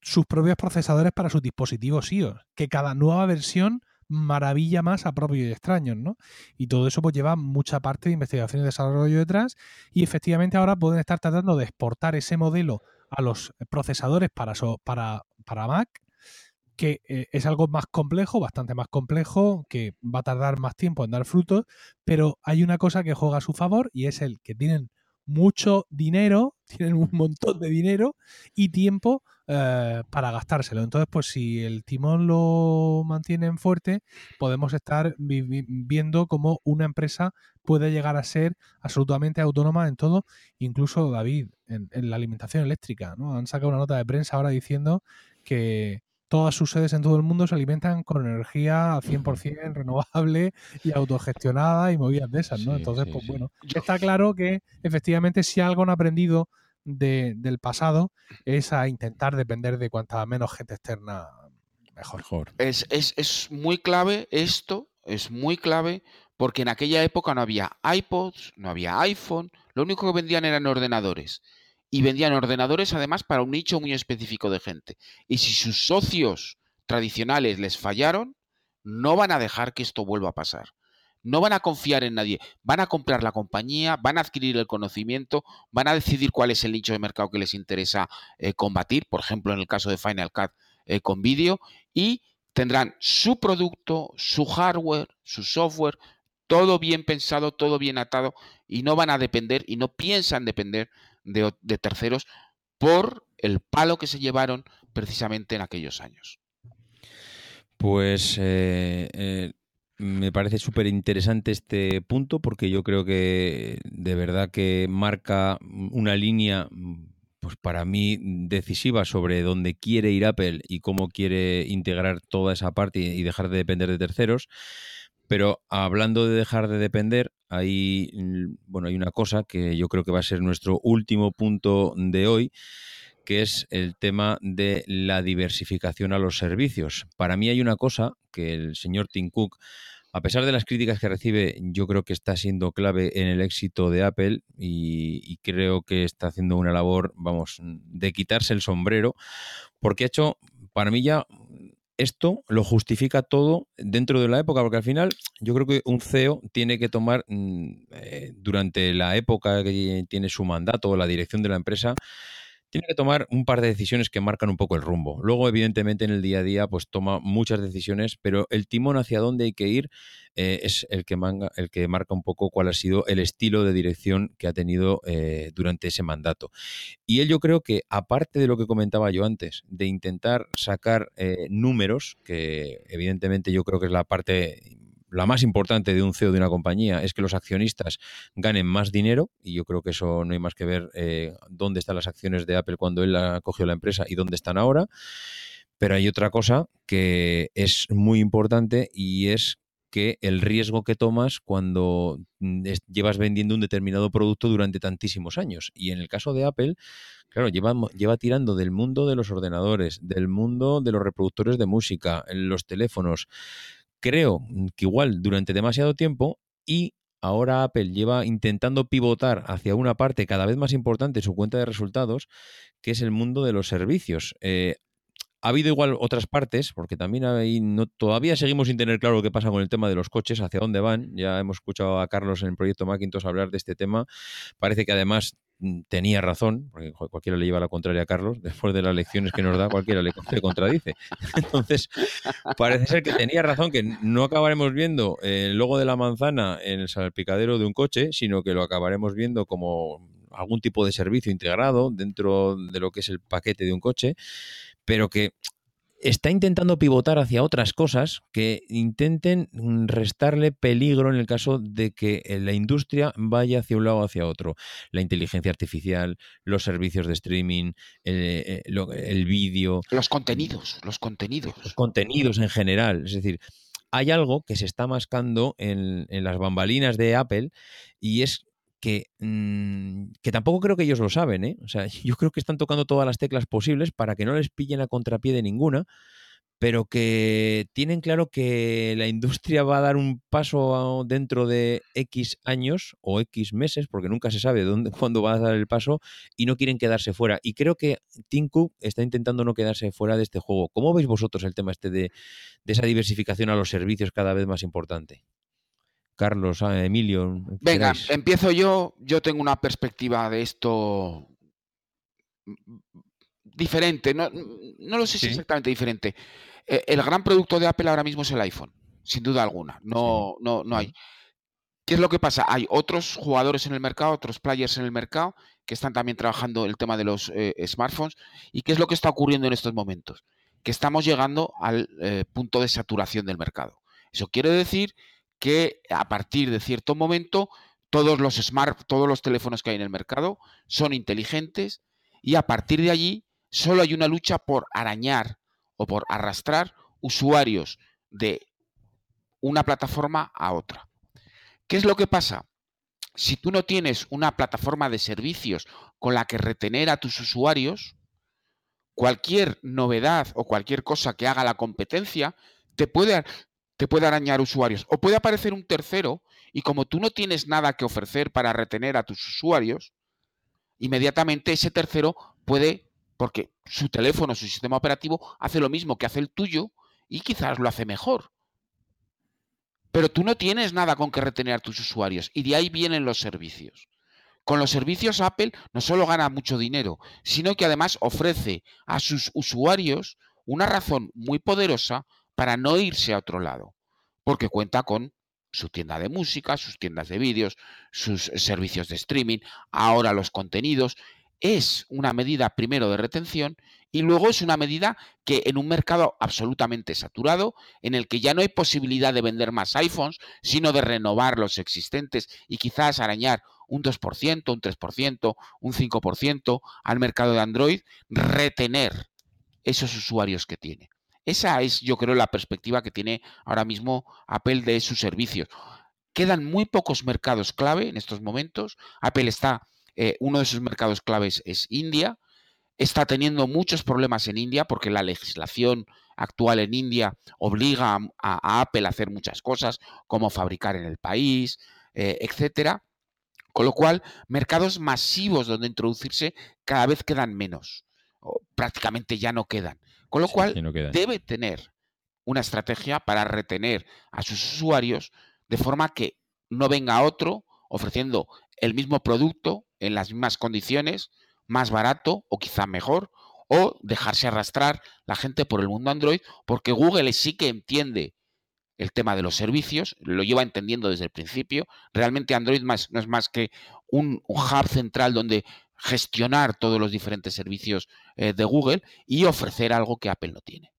sus propios procesadores para sus dispositivos iOS, que cada nueva versión maravilla más a propios y extraños, ¿no? Y todo eso pues lleva mucha parte de investigación y desarrollo detrás y efectivamente ahora pueden estar tratando de exportar ese modelo a los procesadores para, para, para Mac, que eh, es algo más complejo, bastante más complejo, que va a tardar más tiempo en dar frutos, pero hay una cosa que juega a su favor y es el que tienen mucho dinero, *laughs* tienen un montón de dinero y tiempo eh, para gastárselo. Entonces, pues si el timón lo mantienen fuerte, podemos estar viendo cómo una empresa puede llegar a ser absolutamente autónoma en todo, incluso David, en, la alimentación eléctrica. ¿no? Han sacado una nota de prensa ahora diciendo que todas sus sedes en todo el mundo se alimentan con energía 100% renovable y autogestionada y movidas de esas, ¿no? Entonces, pues bueno, está claro que efectivamente si algo han aprendido del pasado es a intentar depender de cuanta menos gente externa mejor. Es, es, muy clave esto, es muy clave porque en aquella época no había iPods, no había iPhone, lo único que vendían eran ordenadores. Y vendían ordenadores además para un nicho muy específico de gente. Y si sus socios tradicionales les fallaron, no van a dejar que esto vuelva a pasar no van a confiar en nadie, van a comprar la compañía, van a adquirir el conocimiento, van a decidir cuál es el nicho de mercado que les interesa eh, combatir, por ejemplo en el caso de Final Cut eh, con vídeo, y tendrán su producto, su hardware, su software, todo bien pensado, todo bien atado, y no van a depender y no piensan depender de, terceros por el palo que se llevaron precisamente en aquellos años. Pues eh, me parece súper interesante este punto porque yo creo que de verdad que marca una línea pues para mí decisiva sobre dónde quiere ir Apple y cómo quiere integrar toda esa parte y dejar de depender de terceros. Pero hablando de dejar de depender, hay, bueno, hay una cosa que yo creo que va a ser nuestro último punto de hoy, que es el tema de la diversificación a los servicios. Para mí hay una cosa que el señor Tim Cook, a pesar de las críticas que recibe, yo creo que está siendo clave en el éxito de Apple y, creo que está haciendo una labor, vamos, de quitarse el sombrero, porque ha hecho para mí ya esto lo justifica todo dentro de la época, porque al final yo creo que un CEO tiene que tomar mm, eh, durante la época que tiene su mandato o la dirección de la empresa, tiene que tomar un par de decisiones que marcan un poco el rumbo. Luego, evidentemente, en el día a día, pues toma muchas decisiones, pero el timón hacia dónde hay que ir eh, es el que, el que marca un poco cuál ha sido el estilo de dirección que ha tenido eh, durante ese mandato. Y él yo creo que, aparte de lo que comentaba yo antes, de intentar sacar eh, números, que evidentemente yo creo que es la parte la más importante de un CEO de una compañía es que los accionistas ganen más dinero y yo creo que eso no hay más que ver eh, dónde están las acciones de Apple cuando él cogió la empresa y dónde están ahora. Pero hay otra cosa que es muy importante y es que el riesgo que tomas cuando mm, llevas vendiendo un determinado producto durante tantísimos años. Y en el caso de Apple, claro, lleva, lleva tirando del mundo de los ordenadores, del mundo de los reproductores de música, los teléfonos, creo que igual durante demasiado tiempo y ahora Apple lleva intentando pivotar hacia una parte cada vez más importante de su cuenta de resultados, que es el mundo de los servicios. Eh, ha habido igual otras partes, porque también hay, todavía seguimos sin tener claro qué pasa con el tema de los coches, hacia dónde van. Ya hemos escuchado a Carlos en el proyecto Macintosh hablar de este tema. Parece que además tenía razón, porque cualquiera le lleva la contraria a Carlos, *laughs* después de las lecciones que nos da, cualquiera le, contradice. *laughs* Entonces, parece ser que tenía razón, que no acabaremos viendo el logo de la manzana en el salpicadero de un coche, sino que lo acabaremos viendo como algún tipo de servicio integrado dentro de lo que es el paquete de un coche, pero que está intentando pivotar hacia otras cosas que intenten restarle peligro en el caso de que eh, la industria vaya hacia un lado o hacia otro. La inteligencia artificial, los servicios de streaming, el, eh, vídeo. Los contenidos, los contenidos. Los contenidos en general. Es decir, hay algo que se está mascando en, en las bambalinas de Apple y es que, mm, que, tampoco creo que ellos lo saben, ¿eh? O sea, *laughs* yo creo que están tocando todas las teclas posibles para que no les pillen a contrapié de ninguna, pero que tienen claro que la industria va a dar un paso dentro de X años o X meses, porque nunca se sabe dónde, *laughs* cuándo va a dar el paso, y no quieren quedarse fuera. Y creo que Tim está intentando no quedarse fuera de este juego. ¿Cómo veis vosotros el tema este de esa diversificación a los servicios cada vez más importante? Carlos, ah, Emilio. Venga, empiezo yo. Yo tengo una perspectiva de esto diferente. No, lo sé si exactamente diferente. Eh, el gran producto de Apple ahora mismo es el iPhone, sin duda alguna. No, no, no hay. ¿Qué es lo que pasa? Hay otros jugadores en el mercado, otros players en el mercado que están también trabajando el tema de los eh, smartphones. ¿Y qué es lo que está ocurriendo en estos momentos? Que estamos llegando al eh, punto de saturación del mercado. Eso quiere decir que a partir de cierto momento todos los smart, todos los teléfonos que hay en el mercado son inteligentes y a partir de allí solo hay una lucha por arañar o por arrastrar usuarios de una plataforma a otra. ¿Qué es lo que pasa? Si tú no tienes una plataforma de servicios con la que retener a tus usuarios, cualquier novedad o cualquier cosa que haga la competencia te puede te puede arañar usuarios. O puede aparecer un tercero y como tú no tienes nada que ofrecer para retener a tus usuarios, inmediatamente ese tercero puede, porque su teléfono, su sistema operativo hace lo mismo que hace el tuyo y quizás lo hace mejor. Pero tú no tienes nada con que retener a tus usuarios y de ahí vienen los servicios. Con los servicios Apple no solo gana mucho dinero, sino que además ofrece a sus usuarios una razón muy poderosa para no irse a otro lado, porque cuenta con su tienda de música, sus tiendas de vídeos, sus servicios de streaming, ahora los contenidos. Es una medida primero de retención y luego es una medida que en un mercado absolutamente saturado, en el que ya no hay posibilidad de vender más iPhones, sino de renovar los existentes y quizás arañar un 2%, un 3%, un 5% al mercado de Android, retener esos usuarios que tiene. Esa es, yo creo, la perspectiva que tiene ahora mismo Apple de sus servicios. Quedan muy pocos mercados clave en estos momentos. Apple está, eh, uno de sus mercados claves es India. Está teniendo muchos problemas en India porque la legislación actual en India obliga a, Apple a hacer muchas cosas, como fabricar en el país, eh, etcétera. Con lo cual, mercados masivos donde introducirse cada vez quedan menos, o prácticamente ya no quedan. Con lo cual, debe tener una estrategia para retener a sus usuarios de forma que no venga otro ofreciendo el mismo producto en las mismas condiciones, más barato o quizá mejor, o dejarse arrastrar la gente por el mundo Android, porque Google sí que entiende el tema de los servicios, lo lleva entendiendo desde el principio. Realmente Android no es más que un, hub central donde gestionar todos los diferentes servicios eh, de Google y ofrecer algo que Apple no tiene.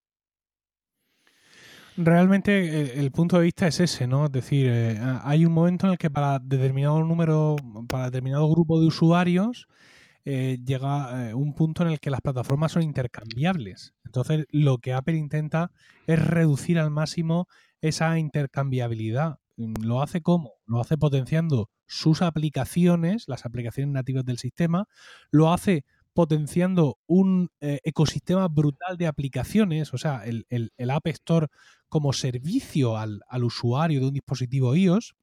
Realmente eh, el, punto de vista es ese, ¿no? Es decir, eh, hay un momento en el que para determinado número, para determinado grupo de usuarios, llega un punto en el que las plataformas son intercambiables. Entonces, lo que Apple intenta es reducir al máximo esa intercambiabilidad. Mm, ¿Lo hace cómo? Lo hace potenciando sus aplicaciones, las aplicaciones nativas del sistema, lo hace potenciando un ecosistema brutal de aplicaciones, o sea, el, el App Store como servicio al, usuario de un dispositivo iOS.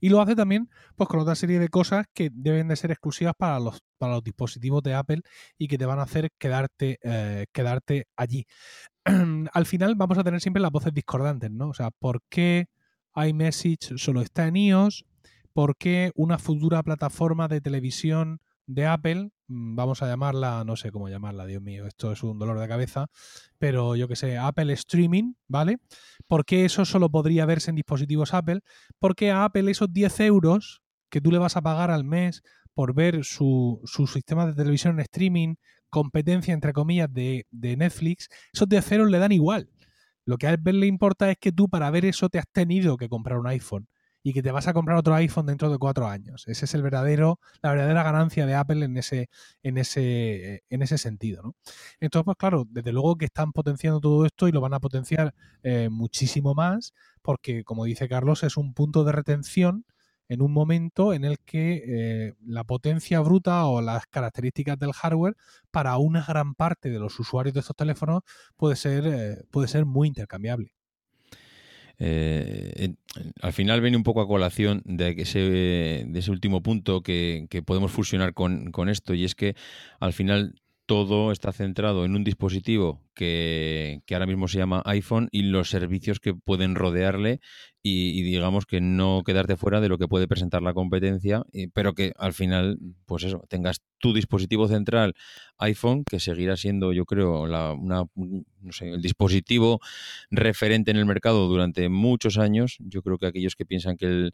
Y lo hace también pues, con otra serie de cosas que deben de ser exclusivas para los, para los dispositivos de Apple y que te van a hacer quedarte, eh, quedarte allí. *clears throat* Al final vamos a tener siempre las voces discordantes, ¿no? O sea, ¿por qué iMessage solo está en iOS? ¿Por qué una futura plataforma de televisión de Apple, mm, vamos a llamarla, no sé cómo llamarla, Dios mío, esto es un dolor de cabeza, pero yo que sé, Apple Streaming, ¿vale? ¿Por qué eso solo podría verse en dispositivos Apple? Porque a Apple esos 10 euros que tú le vas a pagar al mes por ver su, su sistema de televisión en streaming, competencia entre comillas de, de Netflix, esos 10 euros le dan igual. Lo que a Apple le importa es que tú para ver eso te has tenido que comprar un iPhone y que te vas a comprar otro iPhone dentro de cuatro años. Ese es el verdadero, la verdadera ganancia de Apple en ese, en ese, en ese sentido. ¿no? Entonces, pues claro, desde luego que están potenciando todo esto y lo van a potenciar eh, muchísimo más, porque como dice Carlos, es un punto de retención en un momento en el que eh, la potencia bruta o las características del hardware para una gran parte de los usuarios de estos teléfonos puede ser, eh, puede ser muy intercambiable. Eh, al final viene un poco a colación de, ese, de ese último punto que, podemos fusionar con, con, esto y es que al final todo está centrado en un dispositivo que, ahora mismo se llama iPhone y los servicios que pueden rodearle y, digamos que no quedarte fuera de lo que puede presentar la competencia, pero que al final, pues eso, tengas tu dispositivo central iPhone, que seguirá siendo, yo creo, la, el dispositivo referente en el mercado durante muchos años. Yo creo que aquellos que piensan que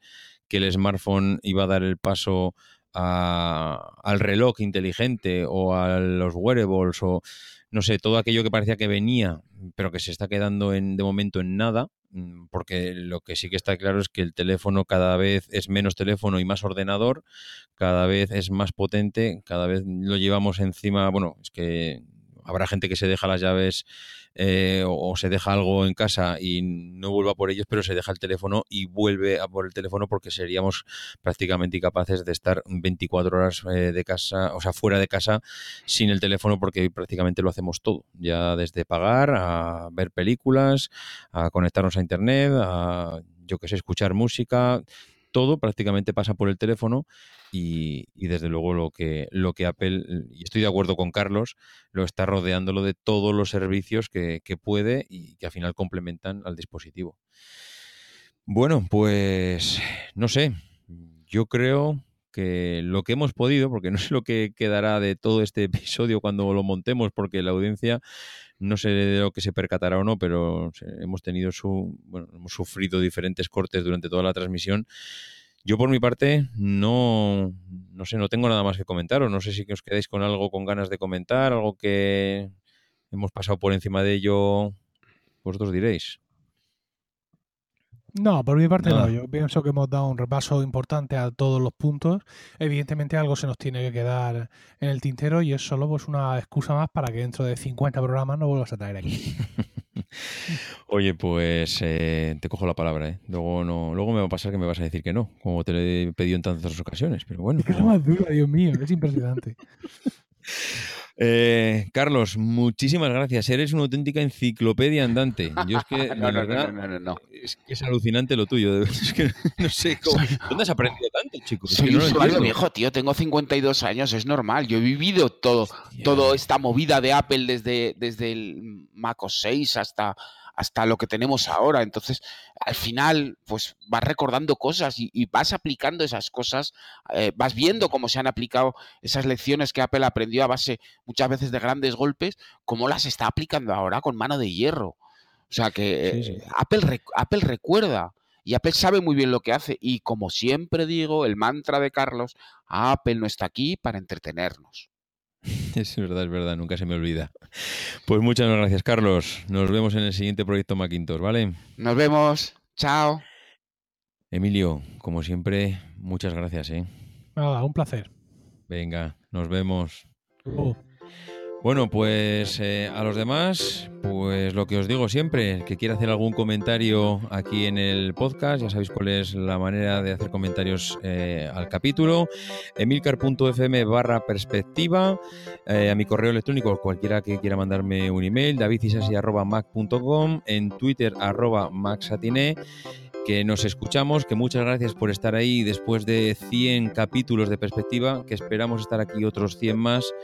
el smartphone iba a dar el paso al reloj inteligente o a los wearables o no sé, todo aquello que parecía que venía, pero que se está quedando en, de momento en nada, mm, porque lo que sí que está claro es que el teléfono cada vez es menos teléfono y más ordenador, cada vez es más potente, cada vez lo llevamos encima, bueno, es que habrá gente que se deja las llaves eh, o, se deja algo en casa y no vuelva por ellos, pero se deja el teléfono y vuelve a por el teléfono porque seríamos prácticamente incapaces de estar 24 horas eh, de casa, o sea, fuera de casa sin el teléfono porque prácticamente lo hacemos todo, ya desde pagar a ver películas, a conectarnos a internet, a yo que sé, escuchar música, todo prácticamente pasa por el teléfono y, desde luego lo que, lo que Apple, y estoy de acuerdo con Carlos, lo está rodeándolo de todos los servicios que, puede y que al final complementan al dispositivo. Bueno, pues no sé, yo creo que lo que hemos podido, porque *laughs* no sé lo que quedará de todo este episodio cuando lo montemos, porque la audiencia no sé de lo que se percatará o no, pero hemos tenido su, bueno, hemos sufrido diferentes cortes durante toda la transmisión. Yo por mi parte no, no sé, no tengo nada más que comentar o no sé si os quedáis con algo con ganas de comentar, algo que hemos pasado por encima de ello, vosotros diréis. No, por mi parte no. Yo pienso que hemos dado un repaso importante a todos los puntos. Evidentemente algo se nos tiene que quedar en el tintero y es solo pues una excusa más para que dentro de 50 programas no vuelvas a traer aquí. *laughs* Oye, pues eh, te cojo la palabra, ¿eh? Luego, no, luego me va a pasar que me vas a decir que no, como te lo he pedido en tantas ocasiones. Pero bueno. Es más dura, Dios mío, es impresionante. *laughs* Eh, Carlos, muchísimas gracias. Eres una auténtica enciclopedia andante. Yo es que, *laughs* No, no, verdad, no, no, no, no. Es, que es alucinante lo tuyo. *laughs* Es que no sé cómo- ¿Dónde has aprendido tanto, chico? Es Soy que usuario viejo, tío. Tengo 52 años, es normal. Yo he vivido todo, Hostia. toda esta movida de Apple desde, desde el Mac OS 6 hasta, hasta lo que tenemos ahora. Entonces, al final, pues vas recordando cosas y, y vas aplicando esas cosas, eh, vas viendo cómo se han aplicado esas lecciones que Apple aprendió a base muchas veces de grandes golpes, cómo las está aplicando ahora con mano de hierro. O sea que Sí, eh. Apple, rec- Apple recuerda. Y Apple sabe muy bien lo que hace. Y como siempre digo, el mantra de Carlos, Apple no está aquí para entretenernos. *laughs* Es verdad, es verdad, nunca se me olvida. Pues muchas gracias, Carlos. Nos vemos en el siguiente proyecto Macintosh, ¿vale? Nos vemos. Chao. Emilio, como siempre, muchas gracias, ¿eh? Nada, un placer. Venga, nos vemos. Oh, Bueno, pues eh, a los demás, pues lo que os digo siempre, el que quiera hacer algún comentario aquí en el podcast, ya sabéis cuál es la manera de hacer comentarios eh, al capítulo, emilcar.fm barra perspectiva, eh, a mi correo electrónico, cualquiera que quiera mandarme un email, davidisasi.mac.com, en Twitter arroba que nos escuchamos, que muchas gracias por estar ahí después de 100 capítulos de perspectiva, que esperamos estar aquí otros 100 más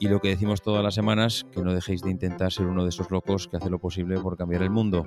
y lo que decimos todas las semanas, que no dejéis de intentar ser uno de esos locos que hace lo posible por cambiar el mundo.